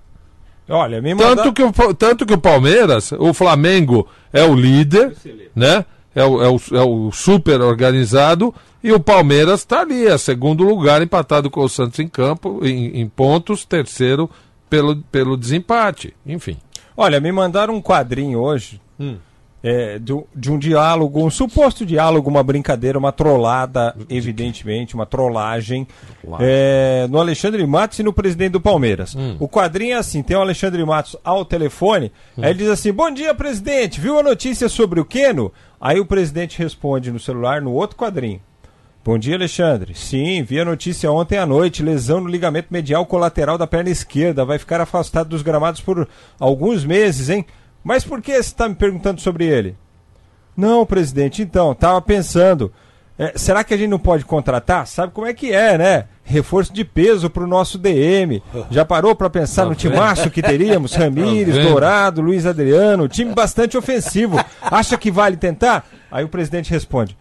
Olha, me manda... Tanto que, o, tanto que o Palmeiras, o Flamengo é o líder, né? É o, é, o, é o super organizado e o Palmeiras está ali, é segundo lugar, empatado com o Santos em campo, em, em pontos, terceiro pelo, pelo desempate. Enfim. Olha, me mandaram um quadrinho hoje Hum. É, do- de um diálogo, um suposto diálogo, uma brincadeira, uma trollada, evidentemente, uma trollagem, é, no Alexandre Matos e no presidente do Palmeiras. Hum. O quadrinho é assim: tem o Alexandre Matos ao telefone, aí ele diz assim: Bom dia, presidente, viu a notícia sobre o Queno? Aí o presidente responde no celular, no outro quadrinho. Bom dia, Alexandre. Sim, vi a notícia ontem à noite. Lesão no ligamento medial colateral da perna esquerda. Vai ficar afastado dos gramados por alguns meses, hein? Mas por que você está me perguntando sobre ele? Não, presidente, então, estava pensando. é, será que a gente não pode contratar? Sabe como é que é, né? Reforço de peso para o nosso DM. Já parou para pensar no timaço que teríamos? [LAUGHS] Ramires, vendo? Dourado, Luiz Adriano, time bastante ofensivo. Acha que vale tentar? Aí o presidente responde: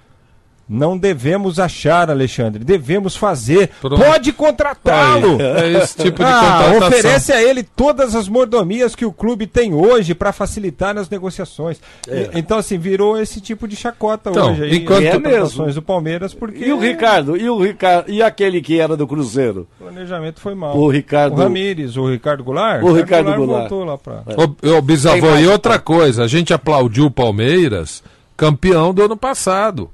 Não devemos achar, Alexandre, devemos fazer. Pronto. Pode contratá-lo. É esse tipo de Ah, contratação. oferece a ele todas as mordomias que o clube tem hoje para facilitar nas negociações. É. E- Então, assim, virou esse tipo de chacota Então, hoje enquanto- as É mesmo. do Palmeiras, porque E o Ricardo? E o Ricardo? E aquele que era do Cruzeiro? o planejamento foi mal. O Ricardo- O Ramires, o Ricardo Goulart. O Ricardo Goulart. voltou lá pra... Ô, ô, bisavô, e outra coisa, a gente aplaudiu o Palmeiras, campeão do ano passado.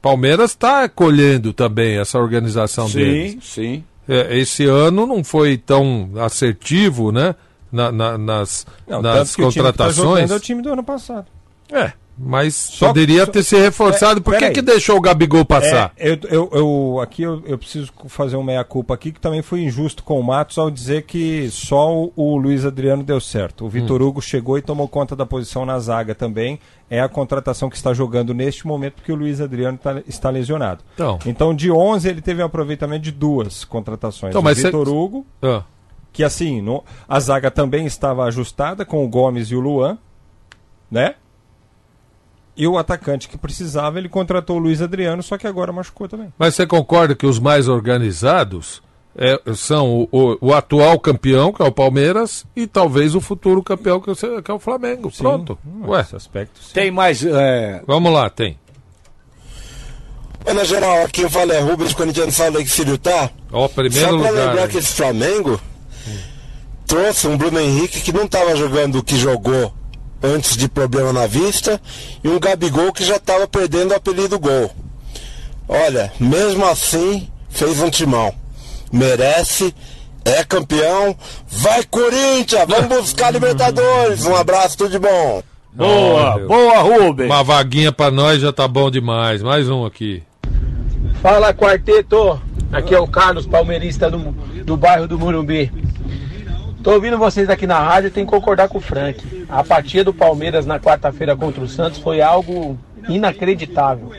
Palmeiras está colhendo também essa organização deles. Sim, sim. É, esse ano não foi tão assertivo, né? na- na- nas Não, nas tanto que o time que tá contratações. jogando é o time do ano passado. É, mas Só- poderia só- ter se reforçado. É, Por que, que deixou o Gabigol passar? É, eu, eu, eu- aqui eu, eu preciso fazer um meia-culpa aqui, que também fui injusto com o Matos ao dizer que só o, o Luiz Adriano deu certo. O Vitor Hugo chegou e tomou conta da posição na zaga também. É a contratação que está jogando neste momento, porque o Luiz Adriano tá- está lesionado. Então. de 11 ele teve um aproveitamento de duas contratações. Então, o mas cê- Vitor Hugo, Ah, que assim, no- a zaga também estava ajustada com o Gomes e o Luan, né? E o atacante que precisava, ele contratou o Luiz Adriano, só que agora machucou também. Mas você concorda que os mais organizados é, são o, o- o atual campeão, que é o Palmeiras, e talvez o futuro campeão, que, é o- que é o Flamengo. Pronto. Ué, Esse aspecto, sim. Tem mais. é, vamos lá, tem. É, na geral, aqui eu falo é Rubens, quando a gente fala que filho tá. Ó, primeiro Só pra lugar. lembrar né? que esse Flamengo trouxe um Bruno Henrique que não estava jogando o que jogou antes de problema na vista e um Gabigol que já estava perdendo o apelido gol. Olha, mesmo assim, fez um timão. Merece, é campeão. Vai Corinthians, vamos buscar Libertadores. Um abraço, tudo de bom. Boa, boa, Rubem. Uma vaguinha pra nós já tá bom demais. Mais um aqui. Fala quarteto, aqui é o Carlos, palmeirista do, do bairro do Murumbi. Tô ouvindo vocês aqui na rádio tenho que concordar com o Frank. A apatia do Palmeiras na quarta-feira contra o Santos foi algo inacreditável.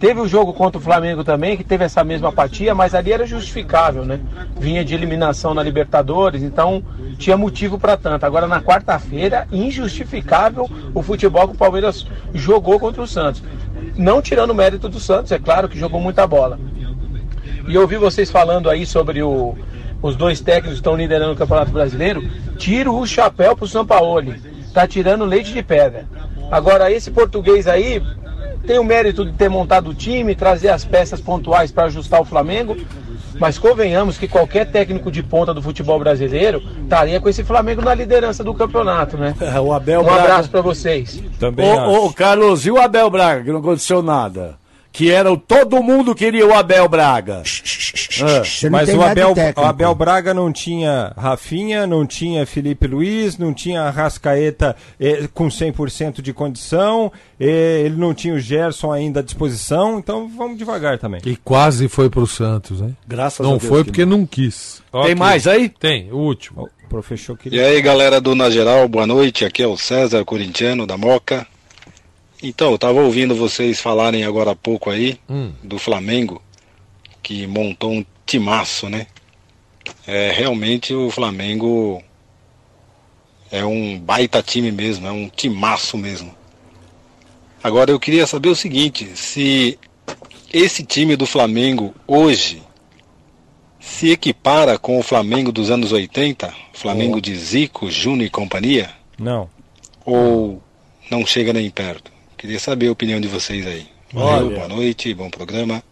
Teve o jogo contra o Flamengo também, que teve essa mesma apatia, mas ali era justificável, né? Vinha de eliminação na Libertadores, então tinha motivo para tanto. Agora na quarta-feira, injustificável o futebol que o Palmeiras jogou contra o Santos. Não tirando o mérito do Santos, é claro que jogou muita bola. E eu ouvi vocês falando aí sobre o- os dois técnicos que estão liderando o Campeonato Brasileiro. Tiro o chapéu pro Sampaoli. Tá tirando leite de pedra. Agora, esse português aí, tem o mérito de ter montado o time, trazer as peças pontuais para ajustar o Flamengo. Mas convenhamos que qualquer técnico de ponta do futebol brasileiro estaria com esse Flamengo na liderança do campeonato, né? o Abel um Braga- abraço para vocês. Ô, ô, Carlos, e o Abel Braga, que não aconteceu nada? Que era o. Todo mundo queria o Abel Braga. Ah. Mas o Abel, o Abel Braga não tinha Rafinha, não tinha Felipe Luiz, não tinha Arrascaeta eh, com 100% de condição, eh, ele não tinha o Gerson ainda à disposição, então vamos devagar também. E quase foi pro Santos, hein? Graças não a Deus foi que porque não, quis. Tem mais aí? Tem, o último. O professor E aí, galera do Na Geral, boa noite. Aqui é o César Corintiano da Moca. Então, eu tava ouvindo vocês falarem agora há pouco aí Hum. do Flamengo, que montou um timaço, né? É, realmente o Flamengo é um baita time mesmo, é um timaço mesmo. Agora eu queria saber o seguinte, se esse time do Flamengo hoje se equipara com o Flamengo dos anos 80, Flamengo de Zico, Júnior e companhia, Não. ou não chega nem perto? Queria saber a opinião de vocês aí. Valeu, boa noite, bom programa.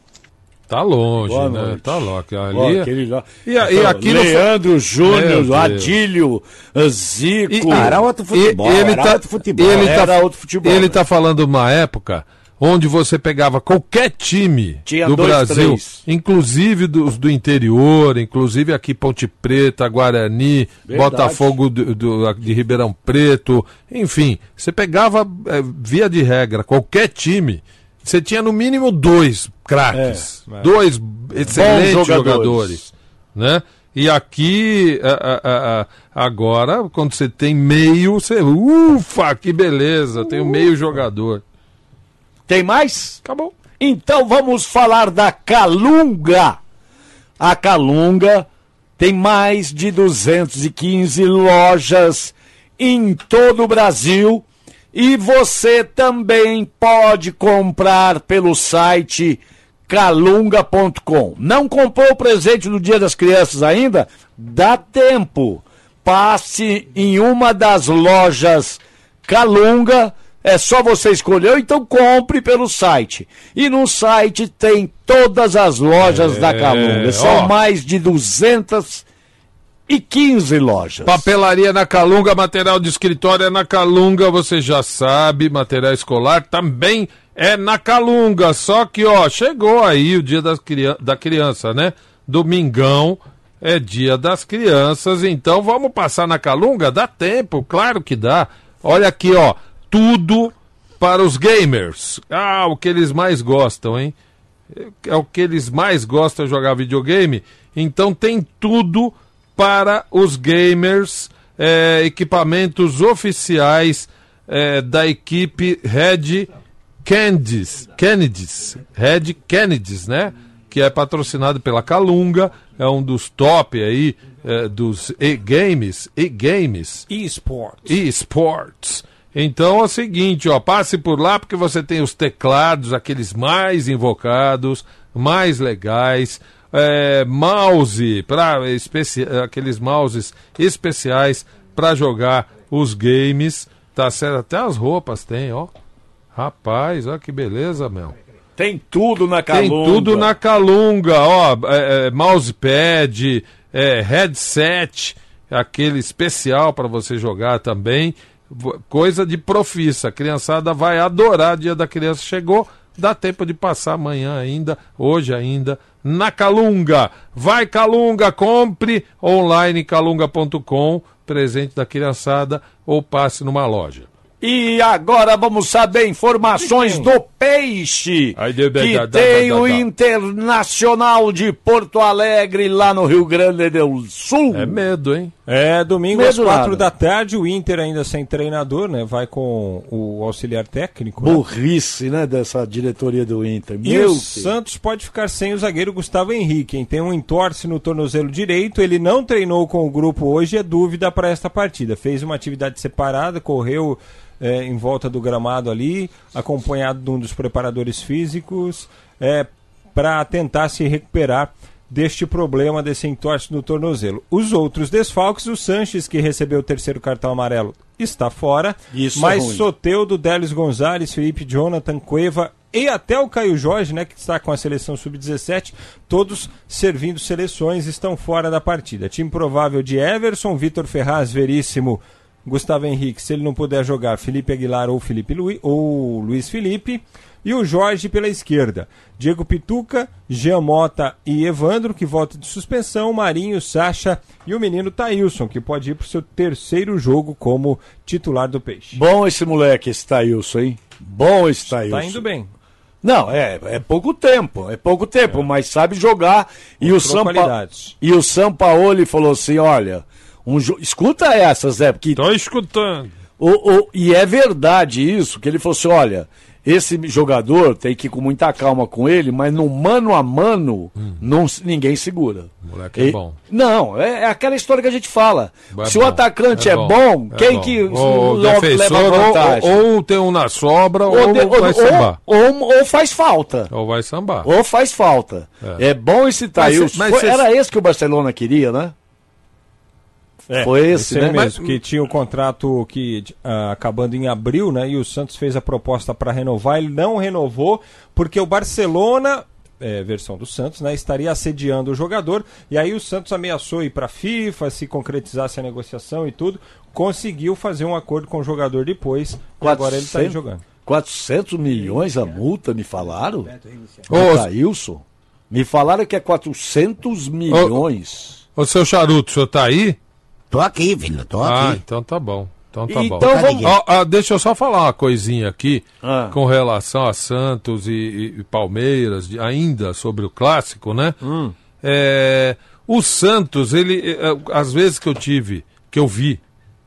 Tá longe, Boa né? noite. Tá louco. Ali Ó, é- aquele lá. E, a- e aqui no- Leandro Meu Júnior. Adílio, Zico. E- era outro futebol. ele era tá, outro futebol. Ele tá, outro futebol. Ele tá falando de uma época onde você pegava qualquer time Tinha do dois, Brasil, três. inclusive dos do interior, inclusive aqui Ponte Preta, Guarani, Verdade. Botafogo do, do- de Ribeirão Preto, enfim, você pegava eh, via de regra qualquer time, você tinha no mínimo dois craques, É, é. dois excelentes jogadores. jogadores. né? E aqui, a- a- a- agora, quando você tem meio, você. Ufa, que beleza! Tem o meio jogador. Tem mais? Acabou. Então vamos falar da Calunga. A Calunga tem mais de 215 lojas em todo o Brasil e você também pode comprar pelo site calunga.com. Não comprou o presente do Dia das Crianças ainda? Dá tempo. Passe em uma das lojas Calunga. É só você escolher, então compre pelo site. E no site tem todas as lojas É, da Calunga. São ó. mais de 215 lojas. Papelaria na Calunga, material de escritório é na Calunga, você já sabe, material escolar também é na Calunga. Só que, ó, chegou aí o dia das crian da criança, né? Domingão é dia das crianças, então vamos passar na Calunga? Dá tempo, claro que dá. Olha aqui, ó, tudo para os gamers. Ah, o que eles mais gostam, hein? é o que eles mais gostam de jogar videogame. Então tem tudo para os gamers, é, equipamentos oficiais é, da equipe Red Kennedys, Kennedys, Red Kennedys, né? Que é patrocinado pela Calunga, é um dos top aí é, dos e-games, e-games, eSports. eSports. Então é o seguinte, ó, passe por lá porque você tem os teclados, aqueles mais invocados, mais legais, é, mouse para aqueles mouses especiais para jogar os games, tá certo? Até as roupas tem, ó. Rapaz, ó que beleza, meu. Tem tudo na Tem Calunga. tudo na Calunga, ó, é, é, mousepad, é, headset, aquele especial para você jogar também, coisa de profissa. A criançada vai adorar. Dia da criança chegou, dá tempo de passar amanhã ainda, hoje ainda, na Calunga. Vai Calunga, compre online calunga.com, presente da criançada ou passe numa loja. E agora vamos saber informações do Peixe, que tem o. Internacional de Porto Alegre, lá no Rio Grande do Sul. É medo, hein? É, domingo Medo às quatro nada. da tarde, o Inter ainda sem treinador, né? Vai com o auxiliar técnico. né? Burrice, né, dessa diretoria do Inter. E Meu o Deus. Santos pode ficar sem o zagueiro Gustavo Henrique, hein? Tem um entorce no tornozelo direito, ele não treinou com o grupo hoje, é dúvida para esta partida. Fez uma atividade separada, correu é, em volta do gramado ali, acompanhado de um dos preparadores físicos, é, para tentar se recuperar deste problema, desse entorse no tornozelo. Os outros desfalques, o Sanches, que recebeu o terceiro cartão amarelo, está fora, Isso é mas ruim. Soteudo, Délis Gonzalez, Felipe Jonathan, Cueva e até o Caio Jorge, né, que está com a seleção sub-17, todos servindo seleções, estão fora da partida. Time provável de Everson, Vitor Ferraz, Veríssimo, Gustavo Henrique, se ele não puder jogar, Felipe Aguilar ou Felipe Luiz, ou Luiz Felipe. E o Jorge pela esquerda. Diego Pituca, Jean Mota e Evandro, que volta de suspensão, Marinho, Sacha e o menino Taílson, que pode ir para o seu terceiro jogo como titular do Peixe. Bom esse moleque, esse Taílson, hein? Bom esse Taílson. Tá indo bem. Não, é, é pouco tempo, é pouco tempo, mas sabe jogar. E o, Mostrou São Pa- qualidades. e o São Paulo falou assim: olha, um jo- escuta essas, Zé, porque. Tô escutando. O, o- e é verdade isso, que ele falou assim: olha, esse jogador tem que ir com muita calma com ele, mas no mano a mano, não, se- ninguém segura. Moleque é E- bom. Não, é, é aquela história que a gente fala. É Se bom, o atacante é, bom, é quem bom. que o leva vantagem? ou, ou tem um na sobra ou, Ou de- vai ou- sambar. ou- faz falta. Ou vai sambar. Ou faz falta. É. É, bom esse Mas mas cê- Era esse que o Barcelona queria, né? Foi esse, aí né? mesmo, que tinha o contrato que ah, acabando em abril, né? E o Santos fez a proposta para renovar, ele não renovou porque o Barcelona, é, versão do Santos, né, estaria assediando o jogador. E aí o Santos ameaçou ir para a FIFA se concretizasse a negociação e tudo, conseguiu fazer um acordo com o jogador depois. E agora ele está aí 400 jogando. 400 milhões a multa, me falaram? Ô, O Taílson? Me falaram que é 400 milhões. Ô, seu Charuto, o senhor tá aí? Tô aqui, filho, tô Ah, aqui. então tá bom. Então tá Então bom. vamos- Ó, ó, deixa eu só falar uma coisinha aqui Ah. com relação a Santos e, e- e Palmeiras, de- ainda sobre o clássico, né? Hum. É, o Santos, ele, é, às vezes que eu tive, que eu vi,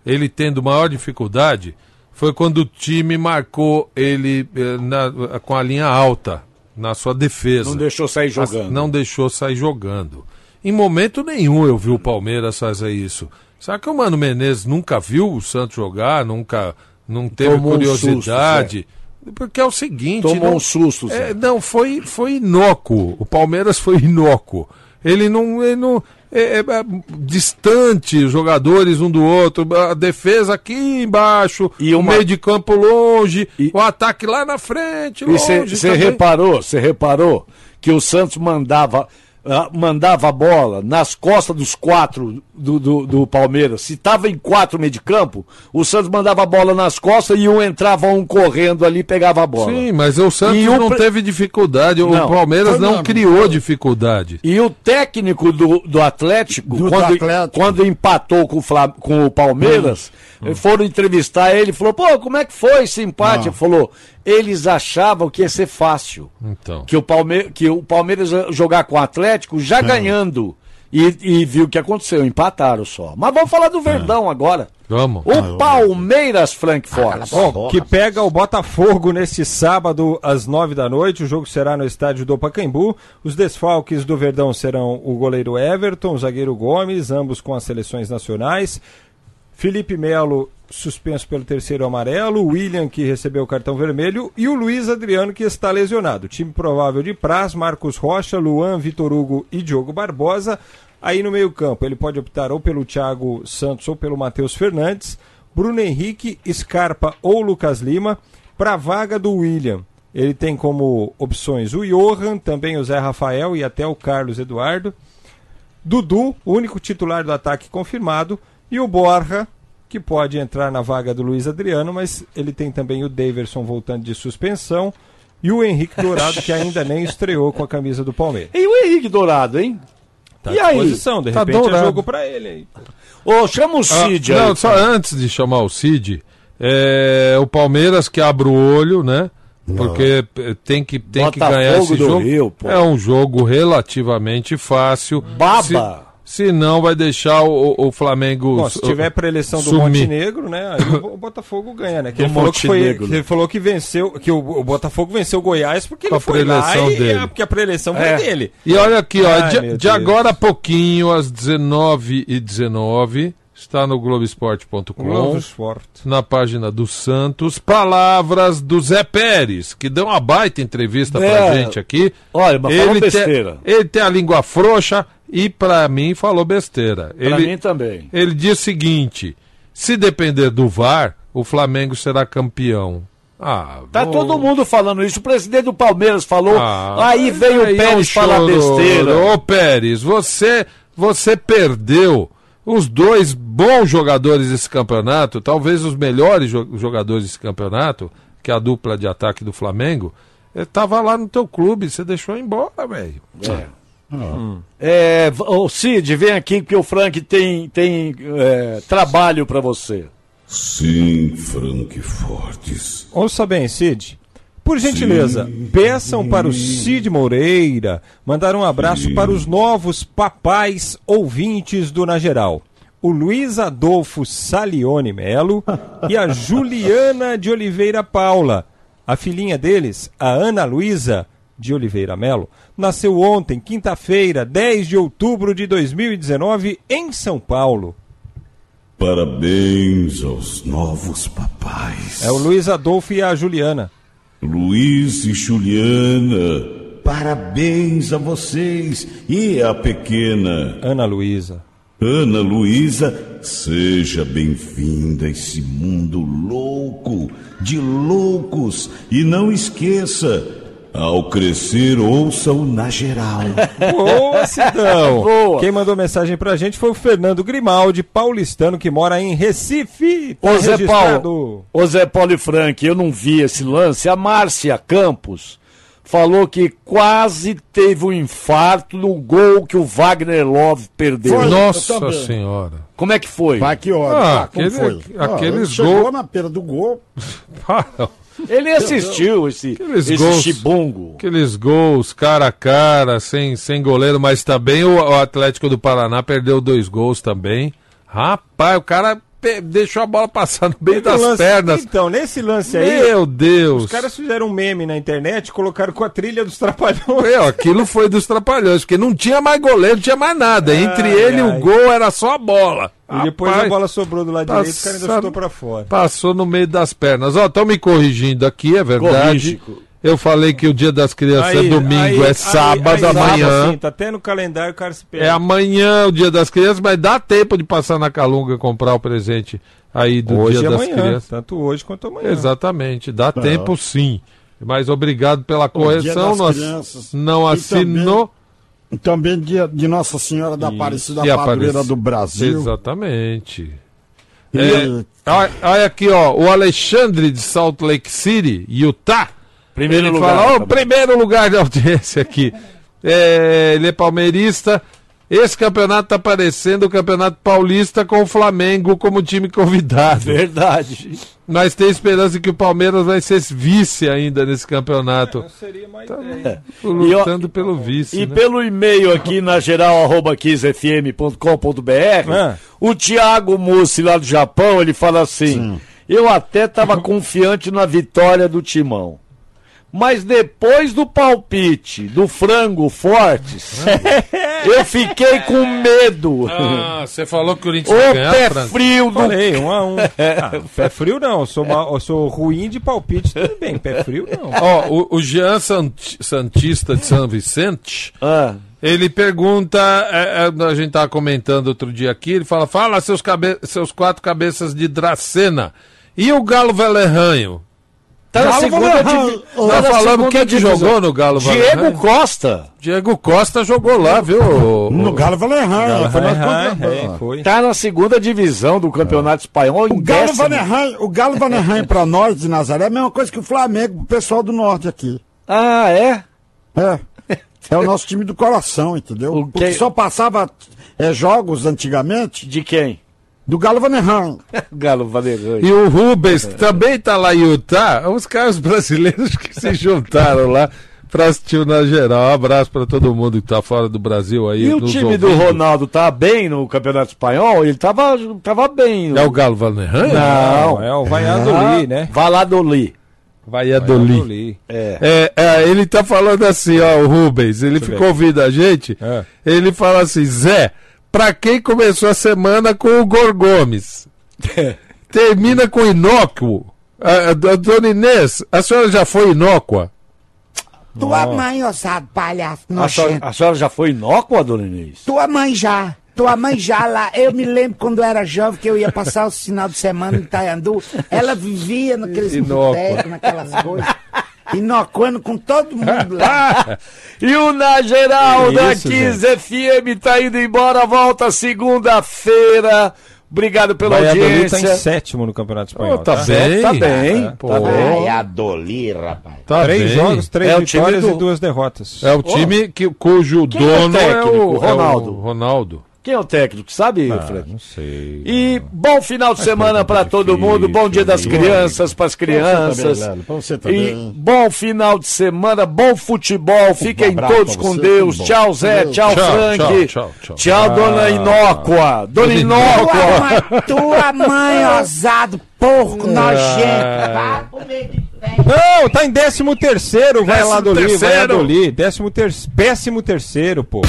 ele tendo maior dificuldade, foi quando o time marcou ele é, na- com a linha alta na sua defesa. Não deixou sair jogando. As- Não deixou sair jogando. Em momento nenhum eu vi o Palmeiras fazer isso. Será que o Mano Menezes nunca viu o Santos jogar? Nunca não teve Tomou um curiosidade? Porque é o seguinte. Tomou não, um susto, é, não, foi, foi inócuo. O Palmeiras foi inócuo. Ele não. Ele não é, é, é, distante, os jogadores um do outro, a defesa aqui embaixo, E o uma- meio de campo longe, o ataque lá na frente, E você longe. reparou, você reparou que o Santos mandava ah, mandava a bola nas costas dos quatro do, do, do Palmeiras. Se tava em quatro meio de campo, o Santos mandava a bola nas costas e um entrava um correndo ali e pegava a bola. Sim, mas o Santos E o não teve dificuldade, o Não, Palmeiras foi não não. criou dificuldade. E o técnico do, do Atlético, Do quando, Atlético. quando empatou com o, Flam- com o Palmeiras, Hum. foram entrevistar ele, falou, pô, como é que foi esse empate? Não. Ele falou, eles achavam que ia ser fácil. Então. Que o, Palme que o Palmeiras ia jogar com o Atlético já ganhando. E, e viu o que aconteceu, empataram só. Mas vamos falar do Verdão agora. Vamos. O Palmeiras Frankfurt. Bom, que pega o Botafogo neste sábado às nove da noite. O jogo será no estádio do Pacaembu. Os desfalques do Verdão serão o goleiro Everton, o zagueiro Gomes, ambos com as seleções nacionais. Felipe Melo suspenso pelo terceiro amarelo, o William que recebeu o cartão vermelho e o Luiz Adriano que está lesionado. Time provável de Praz, Marcos Rocha, Luan, Vitor Hugo e Diogo Barbosa. Aí no meio-campo ele pode optar ou pelo Thiago Santos ou pelo Matheus Fernandes, Bruno Henrique, Scarpa ou Lucas Lima para a vaga do William. Ele tem como opções o Johan, também o Zé Rafael e até o Carlos Eduardo. Dudu, o único titular do ataque confirmado, e o Borja, que pode entrar na vaga do Luiz Adriano, mas ele tem também o Daverson voltando de suspensão e o Henrique Dourado, que ainda nem estreou com a camisa do Palmeiras. E o Henrique Dourado, hein? Tá e à aí? disposição, de Tá repente é dourado. jogo pra ele aí. Ô, chama o Ah, Cid não, aí. só antes de chamar o Cid, é, o Palmeiras que abre o olho, né? Porque eh, tem que, tem que ganhar esse jogo. Rio, é um jogo relativamente fácil. Baba. Se, se não, vai deixar o, o Flamengo. Bom, se tiver pré-eleição do sumir. Montenegro, né? Aí o, o [LAUGHS] Botafogo ganha, né? Que ele falou que, foi, né? ele falou que venceu, que o, o Botafogo venceu o Goiás porque ele a foi lá e, dele. é, porque a pré-eleição foi É. dele. E olha aqui, ó, Ai, de, de agora a pouquinho, às 19h19, está no Globoesporte.com. Globo Esporte. na página do Santos, palavras do Zé Pérez, que deu uma baita entrevista pra É. gente aqui. Olha, mas falou tem- besteira. ele tem a língua frouxa e pra mim falou besteira. Pra ele, mim também. ele diz o seguinte: se depender do VAR, o Flamengo será campeão. Ah, Tá bom. todo mundo falando isso. O presidente do Palmeiras falou. Ah, aí veio o aí é Pérez um falar besteira. Ô Pérez, você, você perdeu os dois bons jogadores desse campeonato, talvez os melhores jo- jogadores desse campeonato, que é a dupla de ataque do Flamengo. Ele tava lá no teu clube, você deixou embora, velho. É, v- ô Cid, vem aqui que o Frank tem, tem é, trabalho pra você. Sim, Frank Fortes. Ouça bem, Cid. Por gentileza, peçam para o Cid Moreira mandar um abraço para os novos papais ouvintes do Na Geral. O Luiz Adolfo Salione Melo e a [LAUGHS] Juliana de Oliveira Paula. A filhinha deles, a Ana Luísa de Oliveira Melo, nasceu ontem, quinta-feira, 10 de outubro de 2019, em São Paulo. Parabéns aos novos papais. É o Luiz Adolfo e a Juliana. Luiz e Juliana, parabéns a vocês. E a pequena Ana Luísa. Ana Luísa, seja bem-vinda a esse mundo louco, de loucos. E não esqueça, ao crescer, ouça o Na Geral. [LAUGHS] Boa, Sidão! [LAUGHS] Boa. Quem mandou mensagem pra gente foi o Fernando Grimaldi, paulistano, que mora em Recife. Tá Ô Zé. Paulo, ô Zé Paulo e Frank, eu não vi esse lance. A Márcia Campos falou que quase teve um infarto no gol que o Wagner Love perdeu. Foi. Nossa senhora. Como é que foi? Vai que hora. Ah, Ah, como aquele- foi? aqueles Ah, ele chegou gol- na pera do gol. [LAUGHS] Para. Ele assistiu esse, Aqueles esse gols. chibungo. Aqueles gols cara a cara, sem, sem goleiro, mas também o, o Atlético do Paraná perdeu dois gols também. Rapaz, o cara deixou a bola passar no meio das lance- pernas. Então, nesse lance aí, Meu Deus. os caras fizeram um meme na internet, colocaram com a trilha dos trapalhões. Meu, aquilo foi dos trapalhões, porque não tinha mais goleiro, não tinha mais nada. Entre Ai, ele e o gol era só a bola. E depois Rapaz, a bola sobrou do lado direito, o cara ainda chutou pra fora. Passou no meio das pernas. Ó, estão me corrigindo aqui, é verdade. Corrige. Eu falei que o dia das crianças é Aí, domingo, aí, é sábado, aí, amanhã. sim, tá até no calendário o cara se perde. É amanhã o dia das crianças, mas dá tempo de passar na Calunga e comprar o presente aí do Hoje dia e das amanhã, crianças. tanto hoje quanto amanhã. Exatamente, dá Não. tempo sim. Mas obrigado pela correção. das Não, Crianças. não assinou. E também dia de Nossa Senhora da Aparecida E Padroeira do Brasil. Exatamente. É, olha, olha aqui, ó, o Alexandre de Salt Lake City, Utah. Primeiro ele lugar, Fala, ó, tá primeiro lugar de audiência aqui. É, ele é palmeirista. Esse campeonato tá parecendo o Campeonato Paulista com o Flamengo como time convidado. Verdade. Mas tem esperança que o Palmeiras vai ser vice ainda nesse campeonato. É. Lutando pelo vice. E né? pelo e-mail aqui na geral arroba Ah. o Thiago Mussi lá do Japão, ele fala assim: Eu até estava confiante na vitória do Timão. Mas depois do palpite do frango fortes, [LAUGHS] eu fiquei com medo. Ah, você falou que o Corinthians vai ganhar, pé Franco? frio do. Falei, um a um. [LAUGHS] Ah, pé frio não, eu sou, mal- eu sou ruim de palpite, tudo bem, pé frio não. Ó, o, o Jean Sant- Santista de São Vicente, Ah. ele pergunta, é, é, a gente tava comentando outro dia aqui, ele fala, fala seus, cabe seus quatro cabeças de Dracena. E o Galo Velerranho? Tá na segunda divi- Tá tá na falando quem que divisão. jogou no Galo Diego Valerranho? Costa. Diego Costa jogou lá, viu? o- No Galo foi Valerranho, contra- é, foi. Tá na segunda divisão do Campeonato Espanhol. em O Galo décimo. Valerranho, o Galo Valerranho pra nós de Nazaré é a mesma coisa que o Flamengo pro pessoal do norte aqui. Ah, é? É. É o nosso time do coração, entendeu? Porque só passava é, jogos antigamente. De quem? Do Galo Valerranho. [LAUGHS] Galo Valerranho. E o Rubens, que também tá lá em Utah, os caras brasileiros que se juntaram lá pra assistir na geral. Um abraço pra todo mundo que tá fora do Brasil aí. E o time do ouvindo. Ronaldo tá bem no Campeonato Espanhol? Ele tava, tava bem. É o Galo Valerranho? Não. É o Valladolid, né? Valladolid. Valladolid. É. É, é, ele tá falando assim, ó, o Rubens, ele Deixa ficou ver. ouvindo a gente, É. ele fala assim, Zé, pra quem começou a semana com o Gor Gomes, [LAUGHS] termina com inócuo, a, a, a dona Inês, a senhora já foi inócua? Tua mãe, ossado palhaço, A senhora, a senhora já foi inócua, dona Inês? Tua mãe já. tua mãe já lá, eu me lembro quando eu era jovem que eu ia passar o final de semana em Itaiandu, ela vivia naqueles botecos, naquelas coisas, inocuando com todo mundo lá. [LAUGHS] E o Na Geral da isso, 15 FM tá indo embora, volta segunda-feira. Obrigado pela Valladolid tá audiência. em sétimo no Campeonato Espanhol. Ô, tá bem, tá bem. É. Pô. Tá bem. Valladolid, rapaz. Tá três bem. jogos, três É vitórias do- e duas derrotas. É o time que, cujo Quem é o dono é técnico? o Ronaldo. é o Ronaldo. Quem é o técnico, sabe, Ah, Fred? não sei. E bom final de semana para todo mundo, bom dia das crianças para as crianças. Lelo, pra você E também. bom final de semana, bom futebol. Fiquem abraço todos com você, Deus. Tchau, Zé. Tchau, Tchau, Frank. tchau, tchau, tchau. Tchau, dona Inócua. Dona Inócua. Tua mãe, mãe, ousado, porco, nojento. Vá de Não, tá em décimo terceiro, vai lá do terceiro. Valladolid. Décimo ter... Péssimo terceiro, pô.